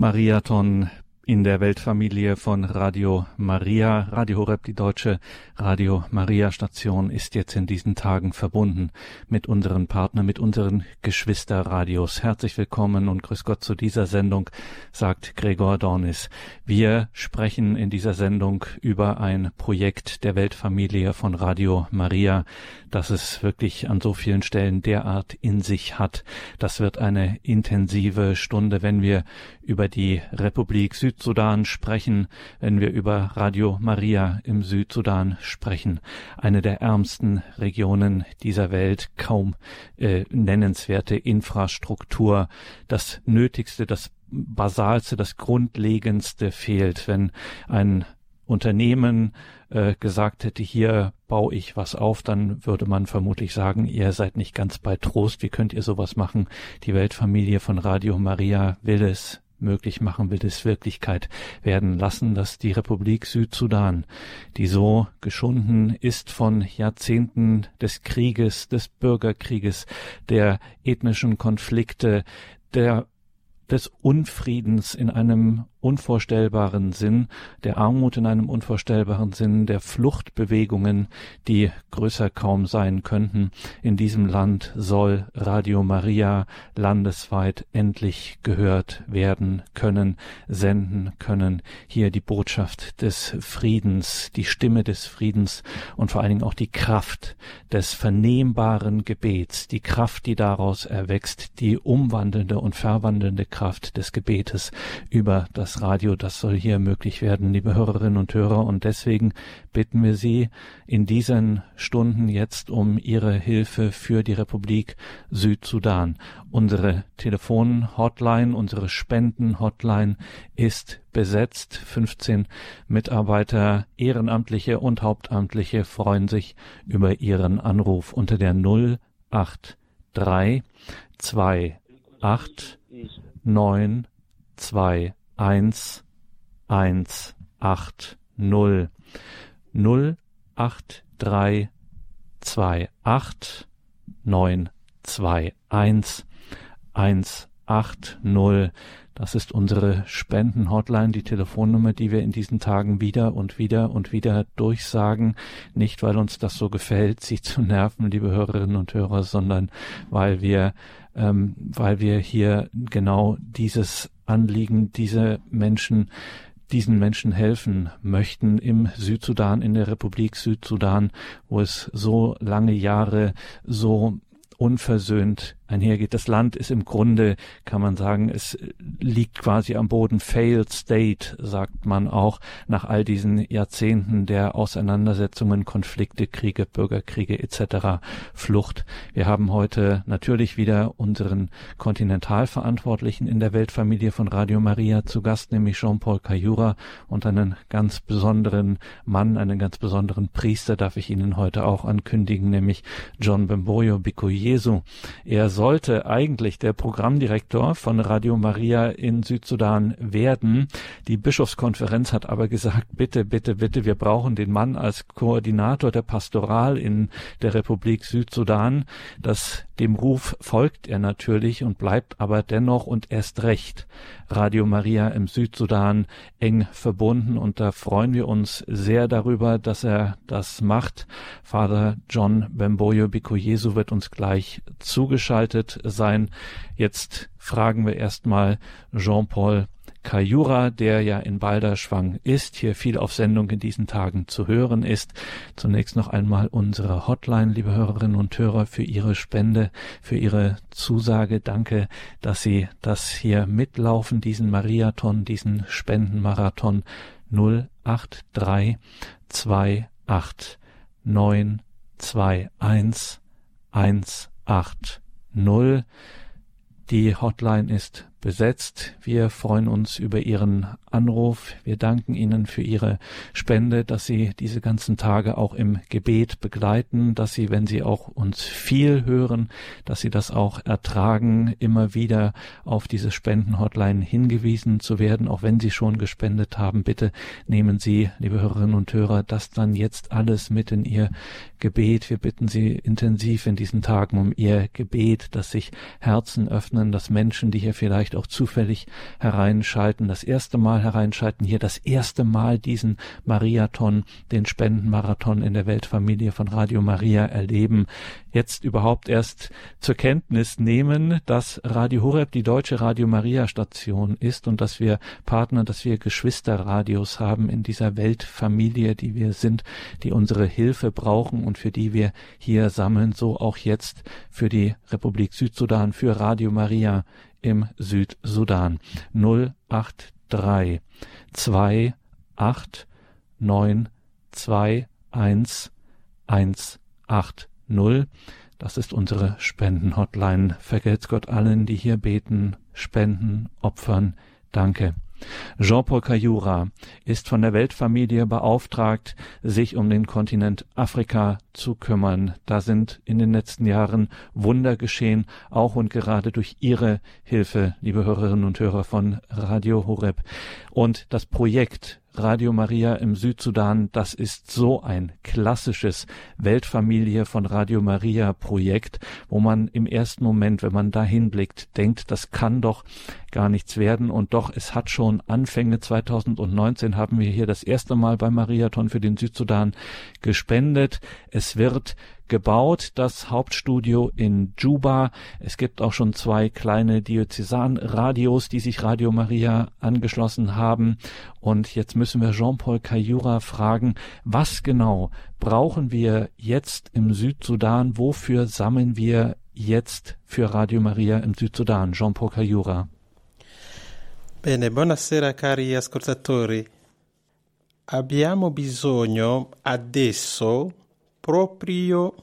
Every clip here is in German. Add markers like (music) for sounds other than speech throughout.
Mariathon in der Weltfamilie von Radio Maria. Radio Horeb, die deutsche Radio Maria Station, ist jetzt in diesen Tagen verbunden mit unseren Partnern, mit unseren Geschwisterradios. Herzlich willkommen und grüß Gott zu dieser Sendung, sagt Gregor Dornis. Wir sprechen in dieser Sendung über ein Projekt der Weltfamilie von Radio Maria, das es wirklich an so vielen Stellen derart in sich hat. Das wird eine intensive Stunde, wenn wir über die Republik Südsudan sprechen, wenn wir über Radio Maria im Südsudan sprechen. Eine der ärmsten Regionen dieser Welt, kaum äh, nennenswerte Infrastruktur, das Nötigste, das Basalste, das Grundlegendste fehlt, wenn ein Unternehmen äh, gesagt hätte, hier baue ich was auf, dann würde man vermutlich sagen, ihr seid nicht ganz bei Trost, wie könnt ihr sowas machen? Die Weltfamilie von Radio Maria will es möglich machen, will es Wirklichkeit werden lassen, dass die Republik Südsudan, die so geschunden ist von Jahrzehnten des Krieges, des Bürgerkrieges, der ethnischen Konflikte, der des Unfriedens in einem unvorstellbaren Sinn, der Armut in einem unvorstellbaren Sinn, der Fluchtbewegungen, die größer kaum sein könnten. In diesem Land soll Radio Maria landesweit endlich gehört werden können, senden können. Hier die Botschaft des Friedens, die Stimme des Friedens und vor allen Dingen auch die Kraft des vernehmbaren Gebets, die Kraft, die daraus erwächst, die umwandelnde und verwandelnde Kraft des Gebetes über das das Radio, das soll hier möglich werden, liebe Hörerinnen und Hörer. Und deswegen bitten wir Sie in diesen Stunden jetzt um Ihre Hilfe für die Republik Südsudan. Unsere Telefon-Hotline, unsere Spenden-Hotline ist besetzt. 15 Mitarbeiter, Ehrenamtliche und Hauptamtliche freuen sich über Ihren Anruf unter der 083 28 9 2 eins eins acht null null acht drei zwei acht neun zwei eins eins acht null das ist unsere Spendenhotline, die Telefonnummer, die wir in diesen Tagen wieder und wieder und wieder durchsagen. Nicht, weil uns das so gefällt, sie zu nerven, liebe Hörerinnen und Hörer, sondern weil wir, ähm, weil wir hier genau dieses Anliegen, diese Menschen diesen Menschen helfen möchten im Südsudan, in der Republik Südsudan, wo es so lange Jahre so unversöhnt einhergeht. Das Land ist im Grunde, kann man sagen, es liegt quasi am Boden. Failed State, sagt man auch, nach all diesen Jahrzehnten der Auseinandersetzungen, Konflikte, Kriege, Bürgerkriege etc., Flucht. Wir haben heute natürlich wieder unseren Kontinentalverantwortlichen in der Weltfamilie von Radio Maria zu Gast, nämlich Jean-Paul Cayura und einen ganz besonderen Mann, einen ganz besonderen Priester darf ich Ihnen heute auch ankündigen, nämlich John Bemboyo Bikoyesu. Er sollte eigentlich der Programmdirektor von Radio Maria in Südsudan werden. Die Bischofskonferenz hat aber gesagt, bitte, bitte, bitte, wir brauchen den Mann als Koordinator der Pastoral in der Republik Südsudan. Das, dem Ruf folgt er natürlich und bleibt aber dennoch und erst recht Radio Maria im Südsudan eng verbunden und da freuen wir uns sehr darüber, dass er das macht. Vater John Bemboyo Bikoyesu wird uns gleich zugeschaltet sein. Jetzt fragen wir erstmal Jean-Paul Kajura, der ja in Balderschwang ist, hier viel auf Sendung in diesen Tagen zu hören ist. Zunächst noch einmal unsere Hotline, liebe Hörerinnen und Hörer, für Ihre Spende, für Ihre Zusage. Danke, dass Sie das hier mitlaufen, diesen Mariathon, diesen Spendenmarathon 083 28 9 21 18 null. Die Hotline ist besetzt. Wir freuen uns über Ihren Anruf. Wir danken Ihnen für Ihre Spende, dass Sie diese ganzen Tage auch im Gebet begleiten, dass Sie, wenn Sie auch uns viel hören, dass Sie das auch ertragen, immer wieder auf diese Spendenhotline hingewiesen zu werden, auch wenn Sie schon gespendet haben. Bitte nehmen Sie, liebe Hörerinnen und Hörer, das dann jetzt alles mit in Ihr Gebet. Wir bitten Sie intensiv in diesen Tagen um Ihr Gebet, dass sich Herzen öffnen, dass Menschen, die hier vielleicht vielleicht auch zufällig hereinschalten, das erste Mal hereinschalten, hier das erste Mal diesen Mariathon, den Spendenmarathon in der Weltfamilie von Radio Maria erleben, jetzt überhaupt erst zur Kenntnis nehmen, dass Radio Horeb die deutsche Radio Maria Station ist und dass wir Partner, dass wir Geschwisterradios haben in dieser Weltfamilie, die wir sind, die unsere Hilfe brauchen und für die wir hier sammeln, so auch jetzt für die Republik Südsudan, für Radio Maria im Südsudan. 083 28 9 2 1 1 8 0. Das ist unsere Spendenhotline. Vergelt's Gott allen, die hier beten, spenden, opfern. Danke. Jean-Paul Cayura ist von der Weltfamilie beauftragt, sich um den Kontinent Afrika zu kümmern. Da sind in den letzten Jahren Wunder geschehen, auch und gerade durch Ihre Hilfe, liebe Hörerinnen und Hörer von Radio Horeb. Und das Projekt Radio Maria im Südsudan, das ist so ein klassisches Weltfamilie von Radio Maria Projekt, wo man im ersten Moment, wenn man da hinblickt, denkt, das kann doch gar nichts werden. Und doch, es hat schon Anfänge. 2019 haben wir hier das erste Mal beim Mariathon für den Südsudan gespendet. Es wird gebaut, das Hauptstudio in Juba. Es gibt auch schon zwei kleine Diözesanradios, die sich Radio Maria angeschlossen haben. Und jetzt müssen wir Jean-Paul Cayura fragen, was genau brauchen wir jetzt im Südsudan? Wofür sammeln wir jetzt für Radio Maria im Südsudan? Jean-Paul Cayura. Bene, buonasera cari ascoltatori. Abbiamo bisogno adesso proprio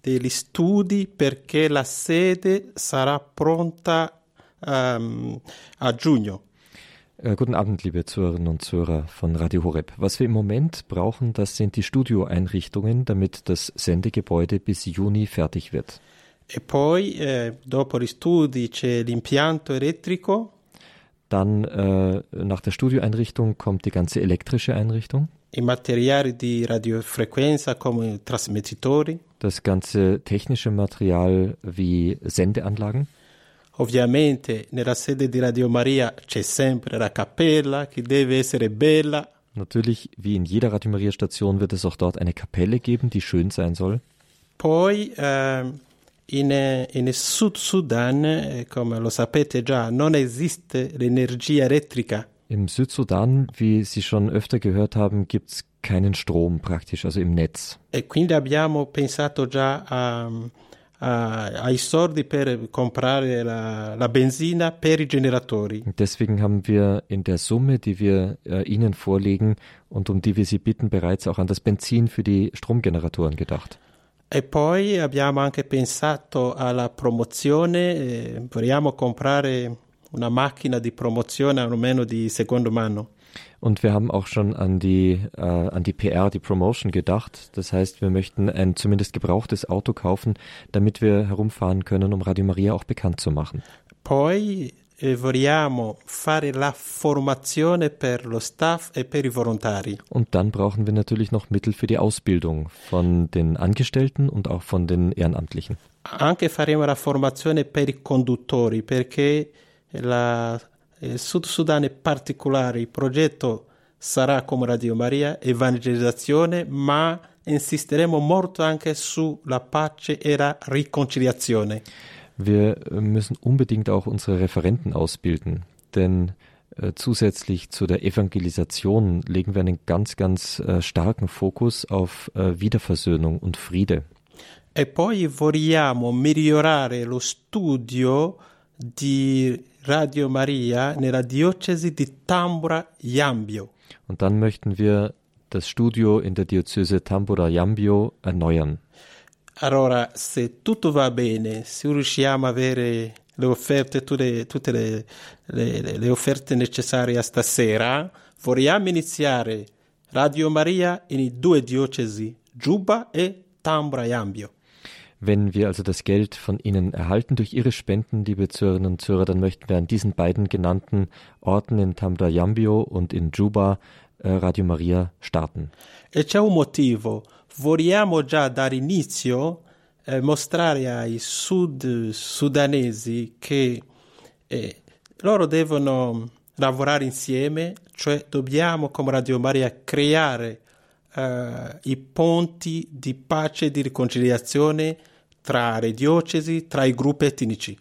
degli studi perché la sede sarà pronta ähm, a giugno. Äh, guten Abend, liebe Zuhörerinnen und Zuhörer von Radio Horeb. Was wir im Moment brauchen, das sind die Studioeinrichtungen, damit das Sendegebäude bis Juni fertig wird. E poi, eh, dopo gli studi, c'è l'impianto elettrico. Dann äh, nach der Studioeinrichtung kommt die ganze elektrische Einrichtung. I materiali di radiofrequenza come trasmettitori. Das ganze technische Material wie Sendeanlagen. Ovviamente nella sede di Radio Maria c'è sempre la cappella che deve essere bella. Natürlich, wie in jeder Radio Maria Station, wird es auch dort eine Kapelle geben, die schön sein soll. Poi eh, in, in Sud Sudan, eh, come lo sapete già, non esiste l'energia elettrica. Im Südsudan, wie Sie schon öfter gehört haben, gibt es keinen Strom praktisch, also im Netz. E quindi abbiamo pensato già a, a, ai soldi per comprare la, la, benzina per i generatori. Deswegen haben wir in der Summe, die wir äh, Ihnen vorlegen und um die wir Sie bitten, bereits auch an das Benzin für die Stromgeneratoren gedacht. E poi abbiamo anche pensato alla promozione, eh, vogliamo comprare una macchina di promozione almeno di secondo mano. Und wir haben auch schon an die, äh, an die PR, die Promotion gedacht. Das heißt, wir möchten ein zumindest gebrauchtes Auto kaufen, damit wir herumfahren können, um Radio Maria auch bekannt zu machen. Poi eh, vogliamo fare la formazione per lo staff e per i volontari. Und dann brauchen wir natürlich noch Mittel für die Ausbildung von den Angestellten und auch von den Ehrenamtlichen. Anche faremo la formazione per i conduttori perché la il Sud Sudan è particolare, il progetto sarà come Radio Maria, evangelizzazione, ma insisteremo molto anche sulla pace e la riconciliazione. Wir müssen unbedingt auch unsere Referenten ausbilden, denn äh, zusätzlich zu der Evangelisation legen wir einen ganz, ganz äh, starken Fokus auf äh, Wiederversöhnung und Friede. E poi vogliamo migliorare lo studio di Radio Maria nella diocesi di Tambura-Yambio. Und dann möchten wir das Studio in der Diözese Tambura-Yambio erneuern. Allora, se tutto va bene, se riusciamo a avere le offerte, tutte, tutte le, le, le offerte necessarie stasera, vogliamo iniziare Radio Maria in due diocesi, Juba e Tambura-Yambio. Wenn wir also das Geld von Ihnen erhalten durch Ihre Spenden, liebe Zuhörerinnen und Zuhörer, dann möchten wir an diesen beiden genannten Orten in Tamda Yambio und in Juba äh, Radio Maria starten. E c'è un motivo. Vogliamo già dare inizio eh, mostrare ai sud sudanesi che eh, loro devono lavorare insieme, cioè dobbiamo come Radio Maria creare eh, i ponti di pace e di riconciliazione tra le diocesi, tra i gruppi etnici.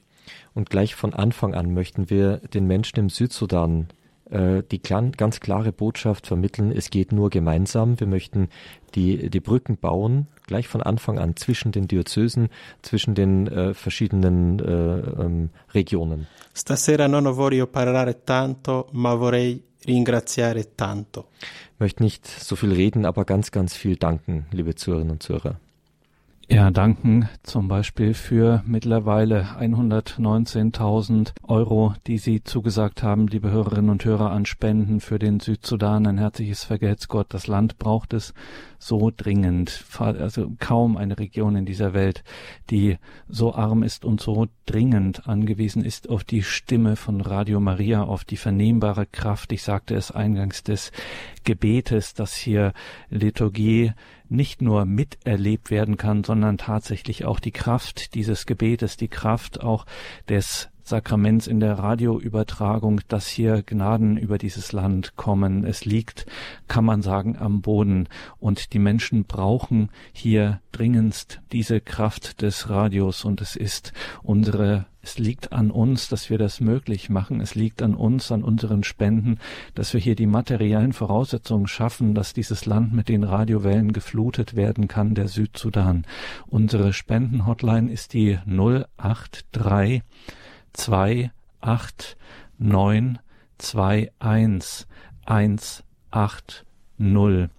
Und gleich von Anfang an möchten wir den Menschen im Südsudan äh, die ganz klare Botschaft vermitteln, es geht nur gemeinsam. Wir möchten die, die Brücken bauen, gleich von Anfang an zwischen den Diözesen, zwischen den äh, verschiedenen äh, ähm, Regionen. Stasera non voglio parlare tanto, ma vorrei ringraziare tanto. Ich möchte nicht so viel reden, aber ganz, ganz viel danken, liebe Zuhörerinnen und Zuhörer. Ja, danken zum Beispiel für mittlerweile 119.000 Euro, die Sie zugesagt haben, liebe Hörerinnen und Hörer, an Spenden für den Südsudan. Ein herzliches Vergelt's Gott. Das Land braucht es so dringend. Also kaum eine Region in dieser Welt, die so arm ist und so dringend angewiesen ist auf die Stimme von Radio Maria, auf die vernehmbare Kraft. Ich sagte es eingangs des Gebetes, dass hier Liturgie nicht nur miterlebt werden kann, sondern tatsächlich auch die Kraft dieses Gebetes, die Kraft auch des Sakraments in der Radioübertragung, dass hier Gnaden über dieses Land kommen. Es liegt, kann man sagen, am Boden und die Menschen brauchen hier dringendst diese Kraft des Radios und es ist unsere es liegt an uns, dass wir das möglich machen. Es liegt an uns, an unseren Spenden, dass wir hier die materiellen Voraussetzungen schaffen, dass dieses Land mit den Radiowellen geflutet werden kann, der Südsudan. Unsere Spendenhotline ist die 083 2 8 9 2 1 1 8 0.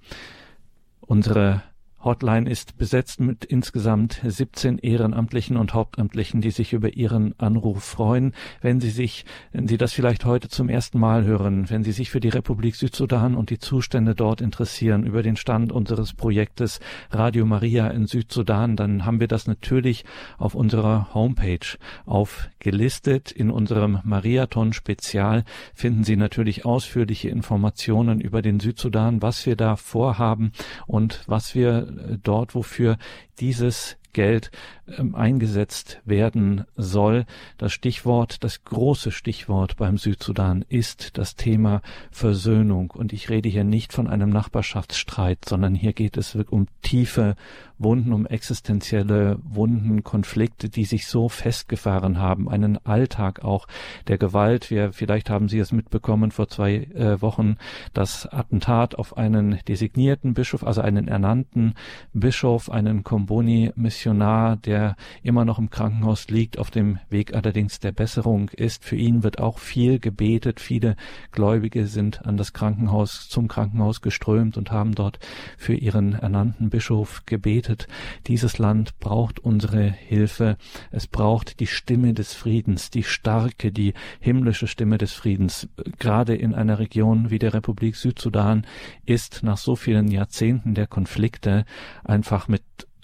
Unsere Hotline ist besetzt mit insgesamt 17 Ehrenamtlichen und Hauptamtlichen, die sich über Ihren Anruf freuen. Wenn Sie sich, wenn Sie das vielleicht heute zum ersten Mal hören, wenn Sie sich für die Republik Südsudan und die Zustände dort interessieren, über den Stand unseres Projektes Radio Maria in Südsudan, dann haben wir das natürlich auf unserer Homepage aufgelistet. In unserem Mariathon Spezial finden Sie natürlich ausführliche Informationen über den Südsudan, was wir da vorhaben und was wir dort, wofür dieses Geld ähm, eingesetzt werden soll. Das Stichwort, das große Stichwort beim Südsudan ist das Thema Versöhnung. Und ich rede hier nicht von einem Nachbarschaftsstreit, sondern hier geht es um tiefe Wunden, um existenzielle Wunden, Konflikte, die sich so festgefahren haben, einen Alltag auch der Gewalt. Wir, vielleicht haben Sie es mitbekommen vor zwei äh, Wochen, das Attentat auf einen designierten Bischof, also einen ernannten Bischof, einen Komboni-Missionar, der immer noch im Krankenhaus liegt, auf dem Weg allerdings der Besserung ist. Für ihn wird auch viel gebetet. Viele Gläubige sind an das Krankenhaus, zum Krankenhaus geströmt und haben dort für ihren ernannten Bischof gebetet betet, dieses Land braucht unsere Hilfe, es braucht die Stimme des Friedens, die starke, die himmlische Stimme des Friedens. Gerade in einer Region wie der Republik Südsudan ist nach so vielen Jahrzehnten der Konflikte einfach mit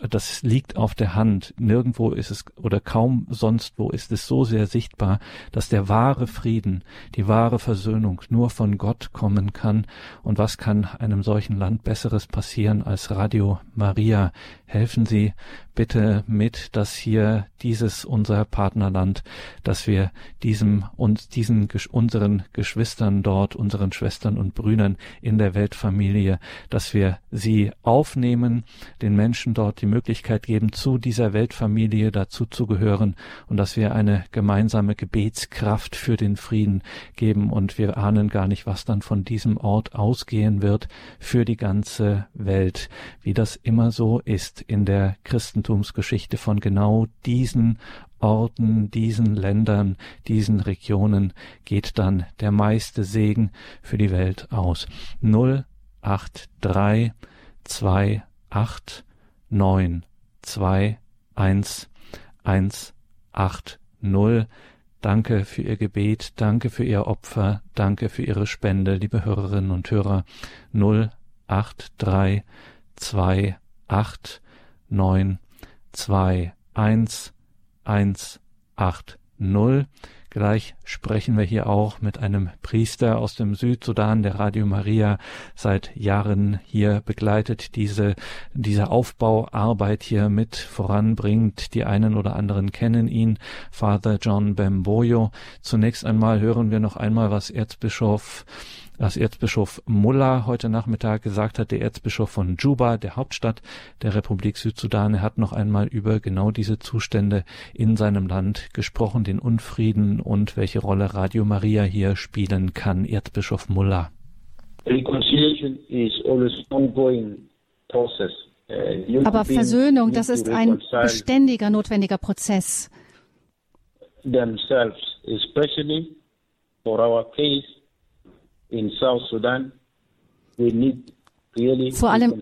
das liegt auf der Hand. Nirgendwo ist es oder kaum sonst wo ist es so sehr sichtbar, dass der wahre Frieden, die wahre Versöhnung nur von Gott kommen kann. Und was kann einem solchen Land Besseres passieren als Radio Maria? Helfen Sie bitte mit, dass hier dieses unser Partnerland, dass wir diesem und diesen unseren Geschwistern dort, unseren Schwestern und Brüdern in der Weltfamilie, dass wir sie aufnehmen, den Menschen dort die Möglichkeit geben, zu dieser Weltfamilie dazu zu gehören und dass wir eine gemeinsame Gebetskraft für den Frieden geben und wir ahnen gar nicht, was dann von diesem Ort ausgehen wird für die ganze Welt, wie das immer so ist in der Christentumsgeschichte von genau diesen Orten, diesen Ländern, diesen Regionen geht dann der meiste Segen für die Welt aus. 083 28 9 2 1 1 8 0 Danke für Ihr Gebet, danke für Ihr Opfer, danke für Ihre Spende, liebe Hörerinnen und Hörer. 083 28 9 2 1 1 8 0 Gleich sprechen wir hier auch mit einem Priester aus dem Südsudan, der Radio Maria seit Jahren hier begleitet, diese, diese Aufbauarbeit hier mit voranbringt. Die einen oder anderen kennen ihn, Father John Bemboyo. Zunächst einmal hören wir noch einmal, was Erzbischof was Erzbischof Mullah heute Nachmittag gesagt hat, der Erzbischof von Juba, der Hauptstadt der Republik Südsudan. Er hat noch einmal über genau diese Zustände in seinem Land gesprochen, den Unfrieden und welche Rolle Radio Maria hier spielen kann. Erzbischof Mullah. Reconciliation is always ongoing process. Uh, Aber Versöhnung, das ist ein beständiger, notwendiger Prozess. Themselves, especially for our case, vor allem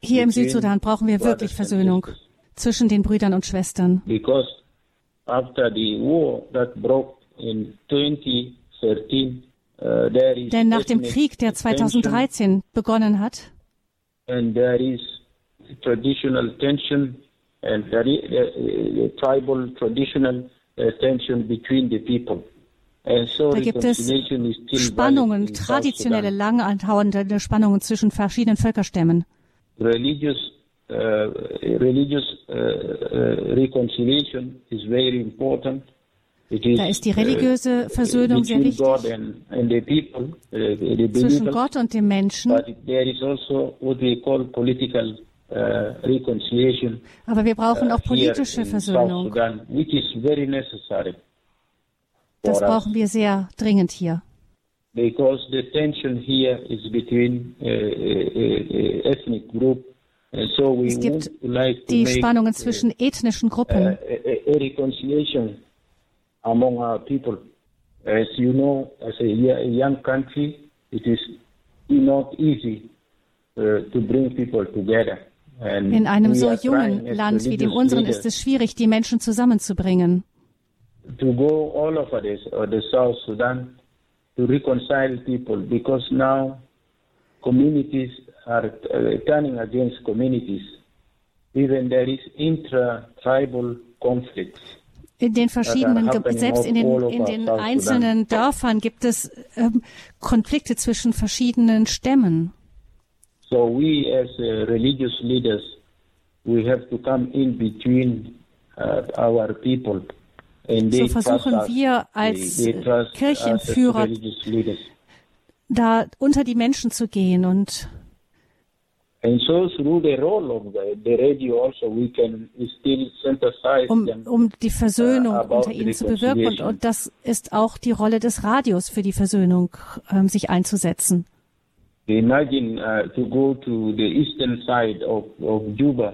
hier im Südsudan brauchen wir wirklich Versöhnung zwischen den Brüdern und Schwestern. Because after the war that broke in 2013, uh, there is Denn nach dem Krieg, der 2013 begonnen hat, and there is traditional tension and is, uh, tribal traditional uh, tension between the people. Da gibt es Spannungen, traditionelle, lang andauernde Spannungen zwischen verschiedenen Völkerstämmen. Religious, religious reconciliation is very important. Da ist die religiöse Versöhnung sehr wichtig zwischen Gott und dem Menschen. Also Aber wir brauchen auch politische Versöhnung. Das brauchen wir sehr dringend hier. Because the tension here is between uh, uh, ethnic group so es gibt like die Spannungen uh, zwischen ethnischen Gruppen. A, a reconciliation among our people. As you know, as a, young country, it is not easy uh, to bring people together. In einem so jungen Land wie dem unseren ist es schwierig, die Menschen zusammenzubringen to go all over this or the South Sudan to reconcile people because now communities are uh, turning against communities. Even there is intra-tribal conflicts. In den verschiedenen, selbst in den, in den einzelnen Dörfern gibt es ähm, Konflikte zwischen verschiedenen Stämmen. So we as uh, religious leaders, we have to come in between uh, our people so versuchen wir als Kirchenführer da unter die Menschen zu gehen und also um, um die Versöhnung uh, unter ihnen zu bewirken. Und, und, das ist auch die Rolle des Radios für die Versöhnung, ähm, sich einzusetzen. Imagine uh, to go to the eastern side of, of Juba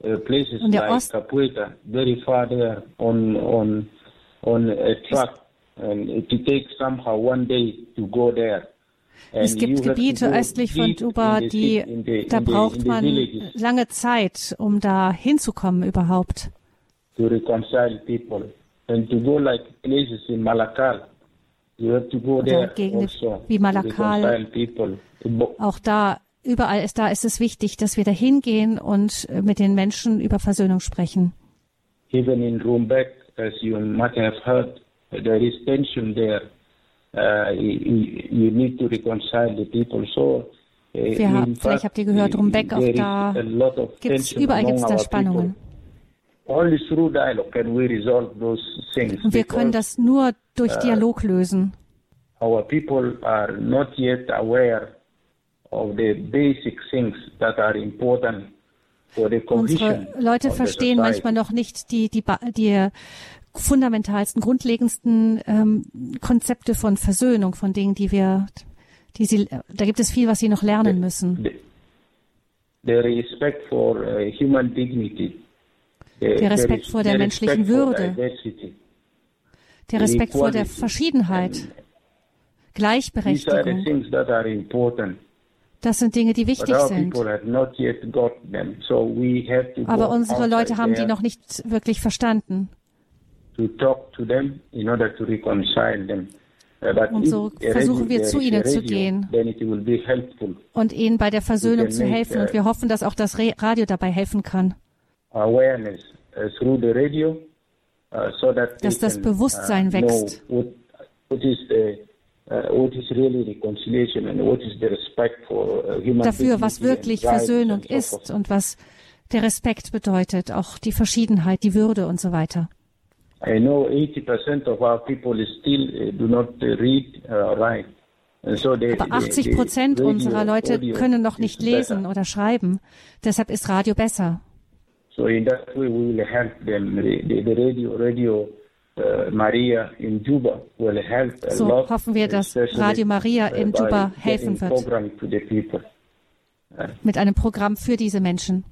places Und like Ost Capueta, very far there on on on a truck, and it takes somehow one day to go there. Es gibt Gebiete östlich von Juba, die, da braucht man lange Zeit, um da hinzukommen überhaupt. To reconcile people. And to go like places in Malakal, you have to go there Gegenden also wie Malakal. Auch da überall ist da ist es wichtig, dass wir da hingehen und äh, mit den Menschen über Versöhnung sprechen. Even in Rumbek, as you might have heard, there is tension there. Uh, you, need to reconcile the people. So, uh, wir haben, vielleicht habt ihr gehört, Rumbek, auch da gibt's, überall gibt es da Spannungen. Und wir können das nur durch uh, Dialog lösen. Our people are not yet aware Unsere Leute verstehen manchmal noch nicht die, die, die fundamentalsten, grundlegendsten ähm, Konzepte von Versöhnung, von Dingen, die wir, die sie, da gibt es viel, was sie noch lernen müssen. Der Respekt vor uh, human dignity. Der Respekt vor der menschlichen Würde. Der Respekt vor der Verschiedenheit. Gleichberechtigung. Das sind Dinge, die wichtig sind. Aber unsere Leute haben die noch nicht wirklich verstanden. Und so versuchen wir zu ihnen zu gehen und ihnen bei der Versöhnung zu helfen. Und wir hoffen, dass auch das Radio dabei helfen kann. uh, that dass das Bewusstsein uh, wächst. What, what is the, uh, Dafür, was wirklich Versöhnung ist und was der Respekt bedeutet, auch die Verschiedenheit, die Würde und so weiter. I know 80% of our people still uh, do not uh, read or write. Aber 80 Prozent unserer Leute können noch nicht lesen oder schreiben. Deshalb ist Radio besser. So in that way we will help them. The, the radio, radio uh, Maria in Juba will help a so lot, hoffen wir, dass Radio Maria in Juba helfen wird. Mit einem Programm für diese Menschen.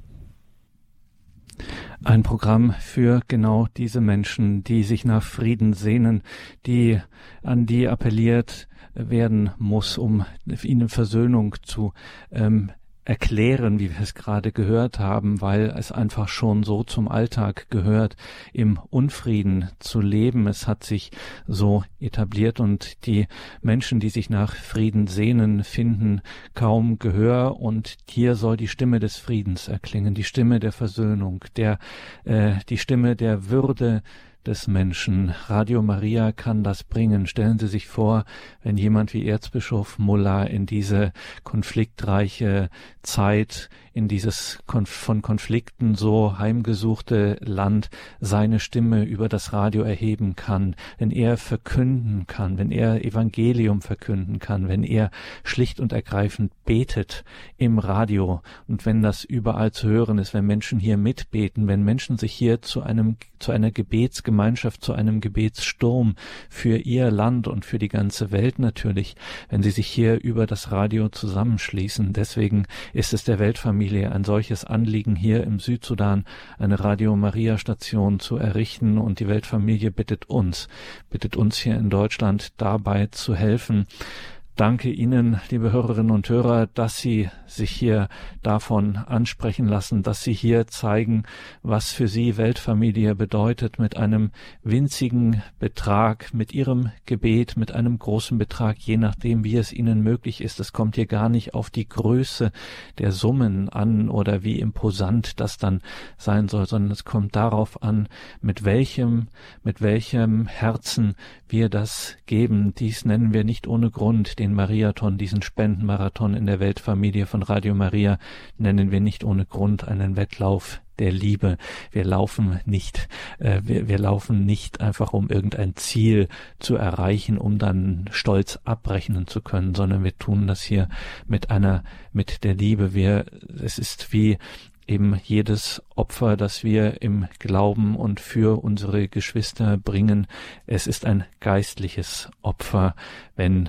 Ein Programm für genau diese Menschen, die sich nach Frieden sehnen, die an die appelliert werden muss, um ihnen Versöhnung zu ähm, erklären, wie wir es gerade gehört haben, weil es einfach schon so zum Alltag gehört, im Unfrieden zu leben. Es hat sich so etabliert und die Menschen, die sich nach Frieden sehnen, finden kaum Gehör und hier soll die Stimme des Friedens erklingen, die Stimme der Versöhnung, der, äh, die Stimme der Würde, des Menschen. Radio Maria kann das bringen. Stellen Sie sich vor, wenn jemand wie Erzbischof Muller in diese konfliktreiche Zeit in dieses von Konflikten so heimgesuchte Land seine Stimme über das Radio erheben kann, wenn er verkünden kann, wenn er Evangelium verkünden kann, wenn er schlicht und ergreifend betet im Radio und wenn das überall zu hören ist, wenn Menschen hier mitbeten, wenn Menschen sich hier zu einem zu einer Gebetsgemeinschaft, zu einem Gebetssturm für ihr Land und für die ganze Welt natürlich, wenn sie sich hier über das Radio zusammenschließen. Deswegen ist es der Weltfamilie Familie ein solches Anliegen, hier im Südsudan eine Radio Maria Station zu errichten und die Weltfamilie bittet uns, bittet uns hier in Deutschland dabei zu helfen, danke Ihnen, liebe Hörerinnen und Hörer, dass Sie sich hier davon ansprechen lassen, dass Sie hier zeigen, was für Sie Weltfamilie bedeutet, mit einem winzigen Betrag, mit Ihrem Gebet, mit einem großen Betrag, je nachdem, wie es Ihnen möglich ist. Es kommt hier gar nicht auf die Größe der Summen an oder wie imposant das dann sein soll, sondern es kommt darauf an, mit welchem, mit welchem Herzen wir das geben. Dies nennen wir nicht ohne Grund den den Mariathon, diesen Spendenmarathon in der Weltfamilie von Radio Maria, nennen wir nicht ohne Grund einen Wettlauf der Liebe. Wir laufen nicht, äh, wir, wir laufen nicht einfach, um irgendein Ziel zu erreichen, um dann stolz abrechnen zu können, sondern wir tun das hier mit einer, mit der Liebe. Wir, es ist wie eben jedes Opfer, das wir im Glauben und für unsere Geschwister bringen. Es ist ein geistliches Opfer, wenn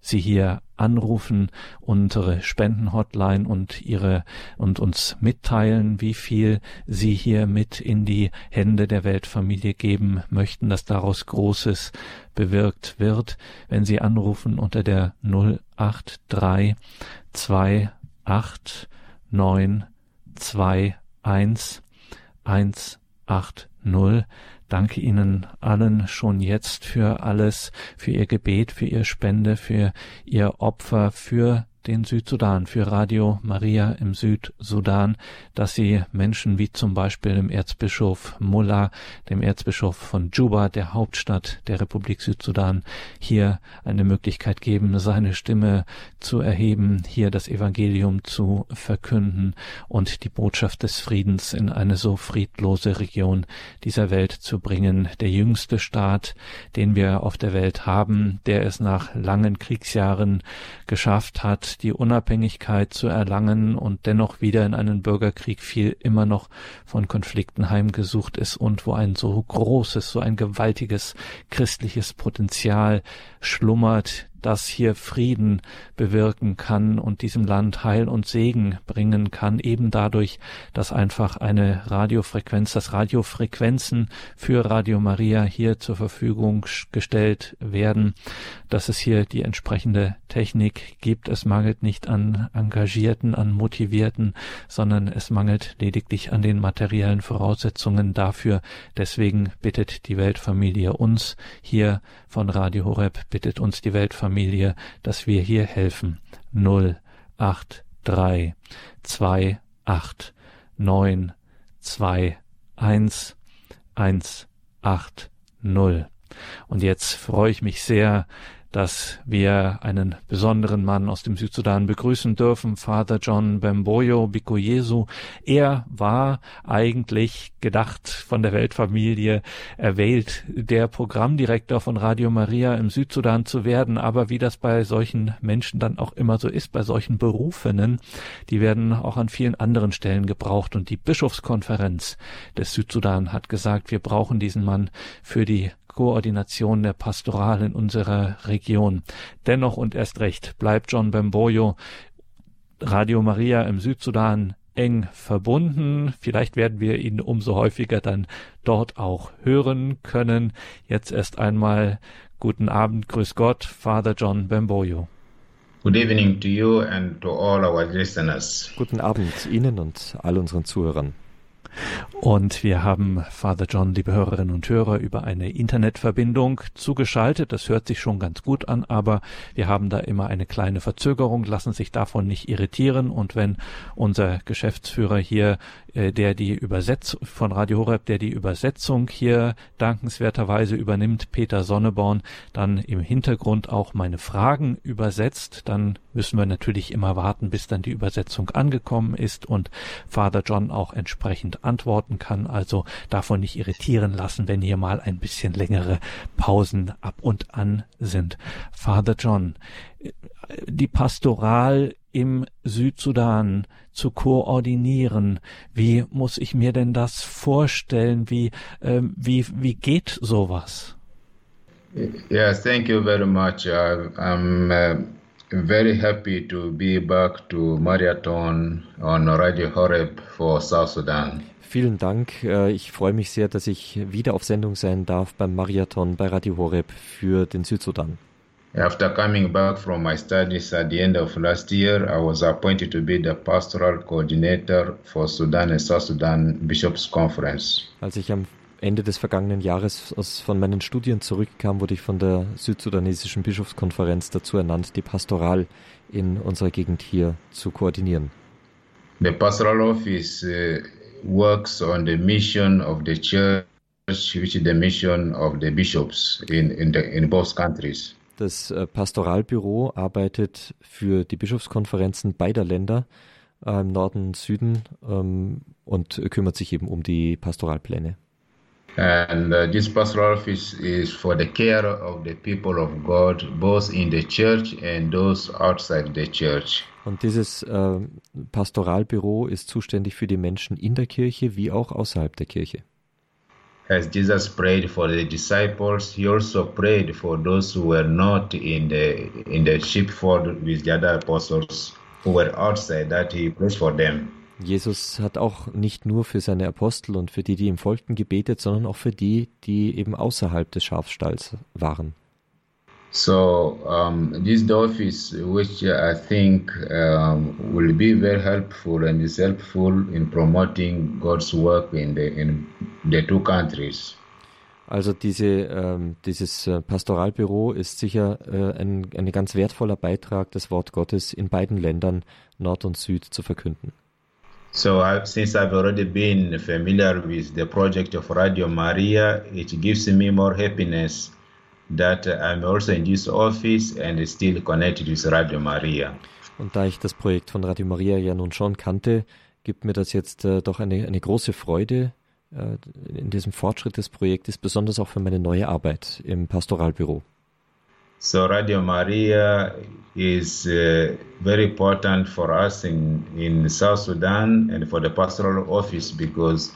Sie hier anrufen, unsere Spendenhotline und ihre und uns mitteilen, wie viel Sie hier mit in die Hände der Weltfamilie geben möchten, dass daraus Großes bewirkt wird, wenn Sie anrufen unter der 083 28 9 2 1 180 Danke Ihnen allen schon jetzt für alles, für Ihr Gebet, für Ihr Spende, für Ihr Opfer, für den Südsudan, für Radio Maria im Südsudan, dass sie Menschen wie zum Beispiel dem Erzbischof Mullah, dem Erzbischof von Juba, der Hauptstadt der Republik Südsudan, hier eine Möglichkeit geben, seine Stimme zu erheben, hier das Evangelium zu verkünden und die Botschaft des Friedens in eine so friedlose Region dieser Welt zu bringen. Der jüngste Staat, den wir auf der Welt haben, der es nach langen Kriegsjahren geschafft hat, die Unabhängigkeit zu erlangen und dennoch wieder in einen Bürgerkrieg fiel, immer noch von Konflikten heimgesucht ist und wo ein so großes, so ein gewaltiges christliches Potenzial schlummert, das hier Frieden bewirken kann und diesem Land Heil und Segen bringen kann, eben dadurch, dass einfach eine Radiofrequenz, dass Radiofrequenzen für Radio Maria hier zur Verfügung gestellt werden, dass es hier die entsprechende Technik gibt. Es mangelt nicht an Engagierten, an Motivierten, sondern es mangelt lediglich an den materiellen Voraussetzungen dafür. Deswegen bittet die Weltfamilie uns hier von Radio Horeb, bittet uns die Weltfamilie Familie, dass wir hier helfen. 0, 8, 3, 2, 8, 9, 2, 1, 1, Und jetzt freue ich mich sehr, dass wir einen besonderen Mann aus dem Südsudan begrüßen dürfen, Vater John Bemboyo Bikoyesu. Er war eigentlich gedacht von der Weltfamilie erwählt, der Programmdirektor von Radio Maria im Südsudan zu werden. Aber wie das bei solchen Menschen dann auch immer so ist, bei solchen Berufenen, die werden auch an vielen anderen Stellen gebraucht. Und die Bischofskonferenz des Südsudan hat gesagt, wir brauchen diesen Mann für die Koordination der Pastoral in unserer Region. Dennoch und erst recht bleibt John Bemboyo Radio Maria im Südsudan eng verbunden. Vielleicht werden wir ihn umso häufiger dann dort auch hören können. Jetzt erst einmal guten Abend, grüß Gott, Father John Bemboyo. Good evening to you and to all our listeners. Guten Abend Ihnen und all unseren Zuhörern. Und wir haben Father John, liebe Hörerinnen und Hörer, über eine Internetverbindung zugeschaltet. Das hört sich schon ganz gut an, aber wir haben da immer eine kleine Verzögerung, lassen sich davon nicht irritieren. Und wenn unser Geschäftsführer hier äh, der die Übersetzung von Radio Horeb, der die Übersetzung hier dankenswerterweise übernimmt, Peter Sonneborn, dann im Hintergrund auch meine Fragen übersetzt, dann müssen wir natürlich immer warten, bis dann die Übersetzung angekommen ist und Father John auch entsprechend antworten kann. Also davon nicht irritieren lassen, wenn hier mal ein bisschen längere Pausen ab und an sind. Father John, äh, die Pastoral im Südsudan zu koordinieren. Wie muss ich mir denn das vorstellen? Wie, äh, wie, wie geht sowas? Yes, thank you very much. Uh, I'm uh, very happy to be back to Marathon on Radio Horeb for South Sudan. Vielen Dank. Äh, ich freue mich sehr, dass ich wieder auf Sendung sein darf beim Marathon bei Radio Horeb für den Südsudan. After coming back from my studies at the end of last year, I was appointed to be the pastoral coordinator for Sudan and South Sudan Bishops Conference. Als ich am Ende des vergangenen Jahres aus, von meinen Studien zurückkam, wurde ich von der südsudanesischen Bischofskonferenz dazu ernannt, die Pastoral in unserer Gegend hier zu koordinieren. The pastoral office uh, works on the mission of the church, which is the mission of the bishops in, in, the, in both countries. Das äh, Pastoralbüro arbeitet für die Bischofskonferenzen beider Länder äh, im Norden und Süden ähm, und kümmert sich eben um die Pastoralpläne. And uh, this pastoral office is for the care of the people of God, both in the church and those outside the church. Und dieses äh, Pastoralbüro ist zuständig für die Menschen in der Kirche wie auch außerhalb der Kirche. As Jesus prayed for the disciples, he also prayed for those who were not in the in the sheepfold with the other apostles who were outside, that he prayed for them. Jesus hat auch nicht nur für seine Apostel und für die, die ihm folgten, gebetet, sondern auch für die, die eben außerhalb des Schafstalls waren. So um, this office, which I think um, will be very helpful and is helpful in promoting God's work in the in the two countries. Also diese, ähm, dieses äh, Pastoralbüro ist sicher äh, ein, ein ganz wertvoller Beitrag, das Wort Gottes in beiden Ländern Nord und Süd zu verkünden. So I, since I've already been familiar with the project of Radio Maria, it gives me more happiness that I'm also in this office and still connected with Radio Maria. Und da ich das Projekt von Radio Maria ja nun schon kannte, gibt mir das jetzt äh, doch eine, eine große Freude äh, in diesem Fortschritt des Projektes, besonders auch für meine neue Arbeit im Pastoralbüro. So Radio Maria is uh, very important for us in, in South Sudan and for the pastoral office because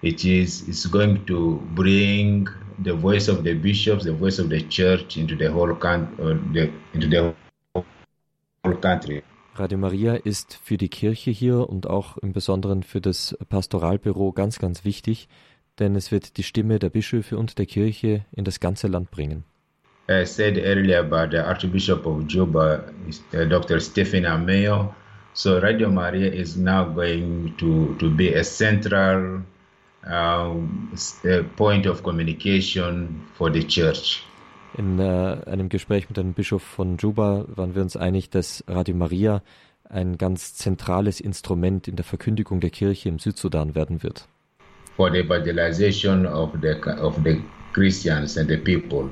it is it's going to bring the voice of the bishops, the voice of the church into the whole, con uh, the, into the whole country. Radio Maria ist für die Kirche hier und auch im Besonderen für das Pastoralbüro ganz, ganz wichtig, denn es wird die Stimme der Bischöfe und der Kirche in das ganze Land bringen. I said earlier about the Archbishop of Juba, uh, Dr. Stephen Ameo. So Radio Maria is now going to, to be a central um, point of communication for the church. In äh, einem Gespräch mit einem Bischof von Juba waren wir uns einig, dass Radio Maria ein ganz zentrales Instrument in der Verkündigung der Kirche im Südsudan werden wird. For the evangelization of the, of the Christians and the people.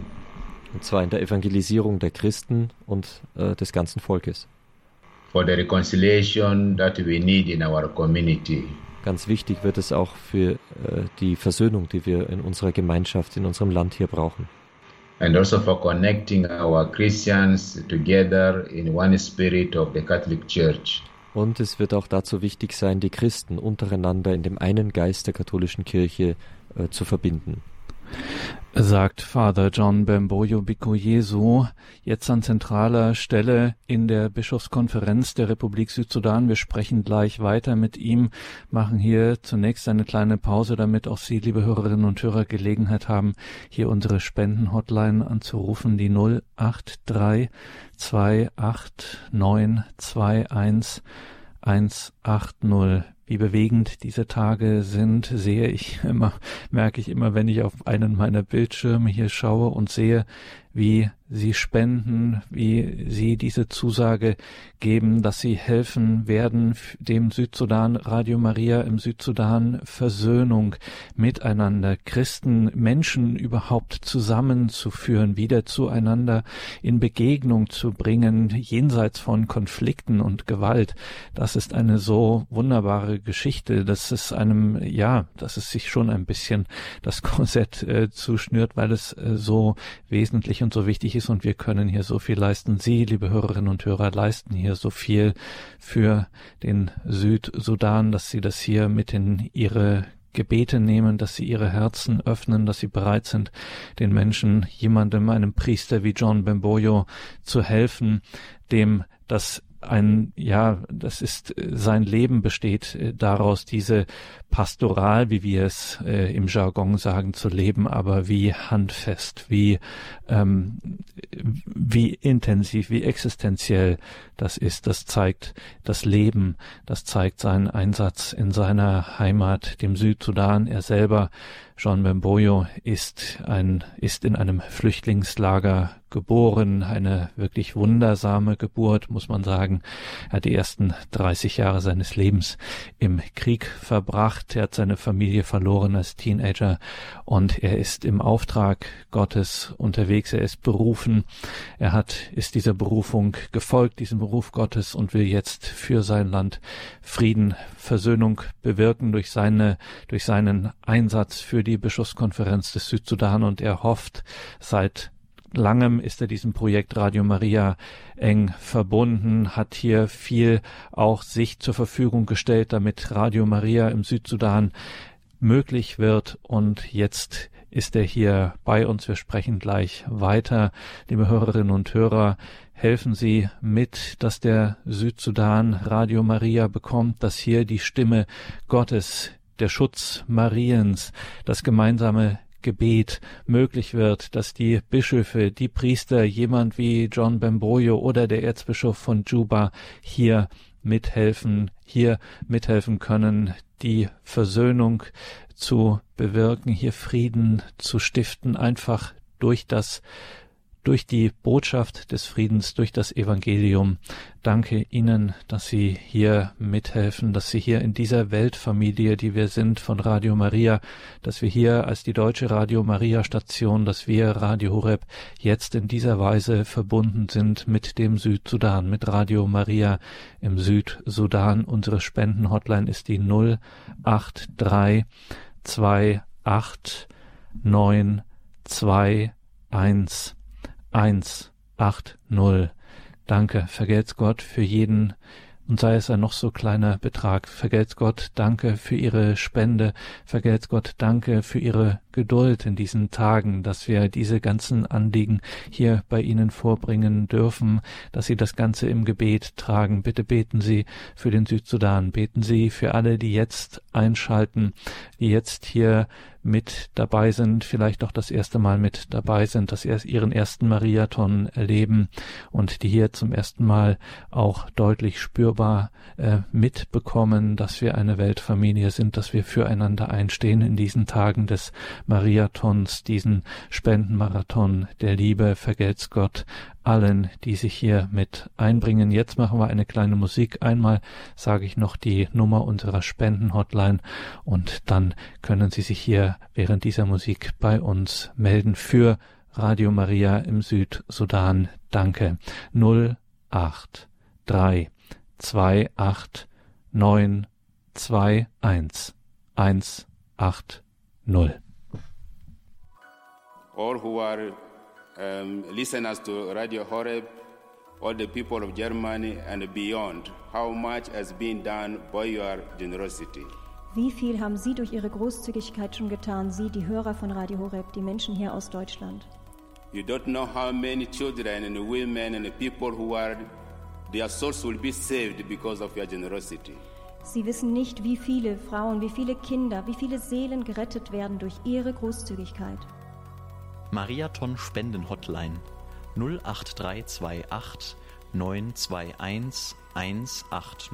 Und zwar in der Evangelisierung der Christen und äh, des ganzen Volkes. For the reconciliation that we need in our community. Ganz wichtig wird es auch für äh, die Versöhnung, die wir in unserer Gemeinschaft, in unserem Land hier brauchen. And also for connecting our Christians together in one spirit of the Catholic Church. Und es wird auch dazu wichtig sein, die Christen untereinander in dem einen Geist der katholischen Kirche äh, zu verbinden sagt Father John Bemboyo Bikoyesu, jetzt an zentraler Stelle in der Bischofskonferenz der Republik Südsudan. Wir sprechen gleich weiter mit ihm, machen hier zunächst eine kleine Pause, damit auch Sie, liebe Hörerinnen und Hörer, Gelegenheit haben, hier unsere Spendenhotline anzurufen, die 083 289 180 wie bewegend diese Tage sind, sehe ich immer, merke ich immer, wenn ich auf einen meiner Bildschirme hier schaue und sehe, wie sie spenden, wie sie diese Zusage geben, dass sie helfen werden, dem Südsudan, Radio Maria im Südsudan Versöhnung miteinander, Christen, Menschen überhaupt zusammenzuführen, wieder zueinander in Begegnung zu bringen, jenseits von Konflikten und Gewalt. Das ist eine so wunderbare Geschichte, dass es einem, ja, dass es sich schon ein bisschen das Korsett äh, zuschnürt, weil es äh, so wesentlich und so wichtig ist und wir können hier so viel leisten. Sie, liebe Hörerinnen und Hörer, leisten hier so viel für den Südsudan, dass Sie das hier mit in Ihre Gebete nehmen, dass sie ihre Herzen öffnen, dass sie bereit sind, den Menschen, jemandem, einem Priester wie John Bemboyo zu helfen, dem das ein, ja, das ist, äh, sein Leben besteht äh, daraus, diese Pastoral, wie wir es äh, im Jargon sagen, zu leben, aber wie handfest, wie, ähm, wie intensiv, wie existenziell das ist. Das zeigt das Leben, das zeigt seinen Einsatz in seiner Heimat, dem Südsudan. Er selber Jean Bemboyo ist ein, ist in einem Flüchtlingslager geboren, eine wirklich wundersame Geburt, muss man sagen. Er hat die ersten 30 Jahre seines Lebens im Krieg verbracht. Er hat seine Familie verloren als Teenager und er ist im Auftrag Gottes unterwegs. Er ist berufen. Er hat, ist dieser Berufung gefolgt, diesem Beruf Gottes und will jetzt für sein Land Frieden, Versöhnung bewirken durch seine, durch seinen Einsatz für die Bischofskonferenz des Südsudan und er hofft seit langem ist er diesem Projekt Radio Maria eng verbunden, hat hier viel auch sich zur Verfügung gestellt, damit Radio Maria im Südsudan möglich wird und jetzt ist er hier bei uns. Wir sprechen gleich weiter. Liebe Hörerinnen und Hörer, helfen Sie mit, dass der Südsudan Radio Maria bekommt, dass hier die Stimme Gottes der Schutz Mariens, das gemeinsame Gebet möglich wird, dass die Bischöfe, die Priester, jemand wie John Bemboyo oder der Erzbischof von Juba hier mithelfen, hier mithelfen können, die Versöhnung zu bewirken, hier Frieden zu stiften, einfach durch das durch die Botschaft des Friedens, durch das Evangelium. Danke Ihnen, dass Sie hier mithelfen, dass Sie hier in dieser Weltfamilie, die wir sind von Radio Maria, dass wir hier als die deutsche Radio Maria Station, dass wir Radio Horeb jetzt in dieser Weise verbunden sind mit dem Südsudan, mit Radio Maria im Südsudan. Unsere Spendenhotline ist die 083 28 9 2 1 180. Danke, vergelt's Gott für jeden und sei es ein noch so kleiner Betrag. Vergelt's Gott, danke für Ihre Spende. Vergelt's Gott, danke für Ihre Geduld in diesen Tagen, dass wir diese ganzen Anliegen hier bei Ihnen vorbringen dürfen, dass Sie das Ganze im Gebet tragen. Bitte beten Sie für den Südsudan. Beten Sie für alle, die jetzt einschalten, die jetzt hier mit dabei sind, vielleicht auch das erste Mal mit dabei sind, dass sie ihren ersten Mariathon erleben und die hier zum ersten Mal auch deutlich spürbar äh, mitbekommen, dass wir eine Weltfamilie sind, dass wir füreinander einstehen in diesen Tagen des Mariathons, diesen Spendenmarathon der Liebe, vergelt's Gott, allen, die sich hier mit einbringen. Jetzt machen wir eine kleine Musik. Einmal sage ich noch die Nummer unserer Spendenhotline und dann können Sie sich hier während dieser Musik bei uns melden für Radio Maria im Südsudan. Danke. 083 28 9 21 180. All who are um, listeners to Radio Horeb, all the people of Germany and beyond, how much has been done by your generosity. Wie viel haben Sie durch Ihre Großzügigkeit schon getan, Sie, die Hörer von Radio Horeb, die Menschen hier aus Deutschland? You don't know how many children and women and people who are their souls will be saved because of your generosity. Sie wissen nicht, wie viele Frauen, wie viele Kinder, wie viele Seelen gerettet werden durch Ihre Großzügigkeit. Mariathon Spenden Hotline 08328 921 180.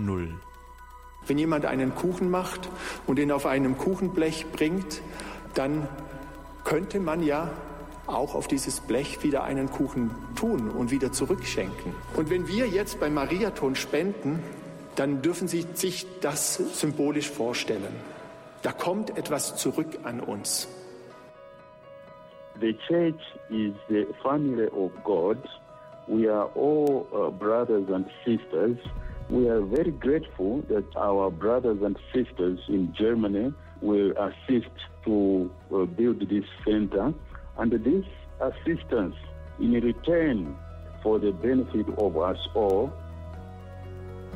Wenn jemand einen Kuchen macht und ihn auf einem Kuchenblech bringt, dann könnte man ja auch auf dieses Blech wieder einen Kuchen tun und wieder zurückschenken. Und wenn wir jetzt beim Mariathon spenden, dann dürfen Sie sich das symbolisch vorstellen. Da kommt etwas zurück an uns. The church is the family of God. We are all uh, brothers and sisters. We are very grateful that our brothers and sisters in Germany will assist to uh, build this center. And this assistance in return for the benefit of us all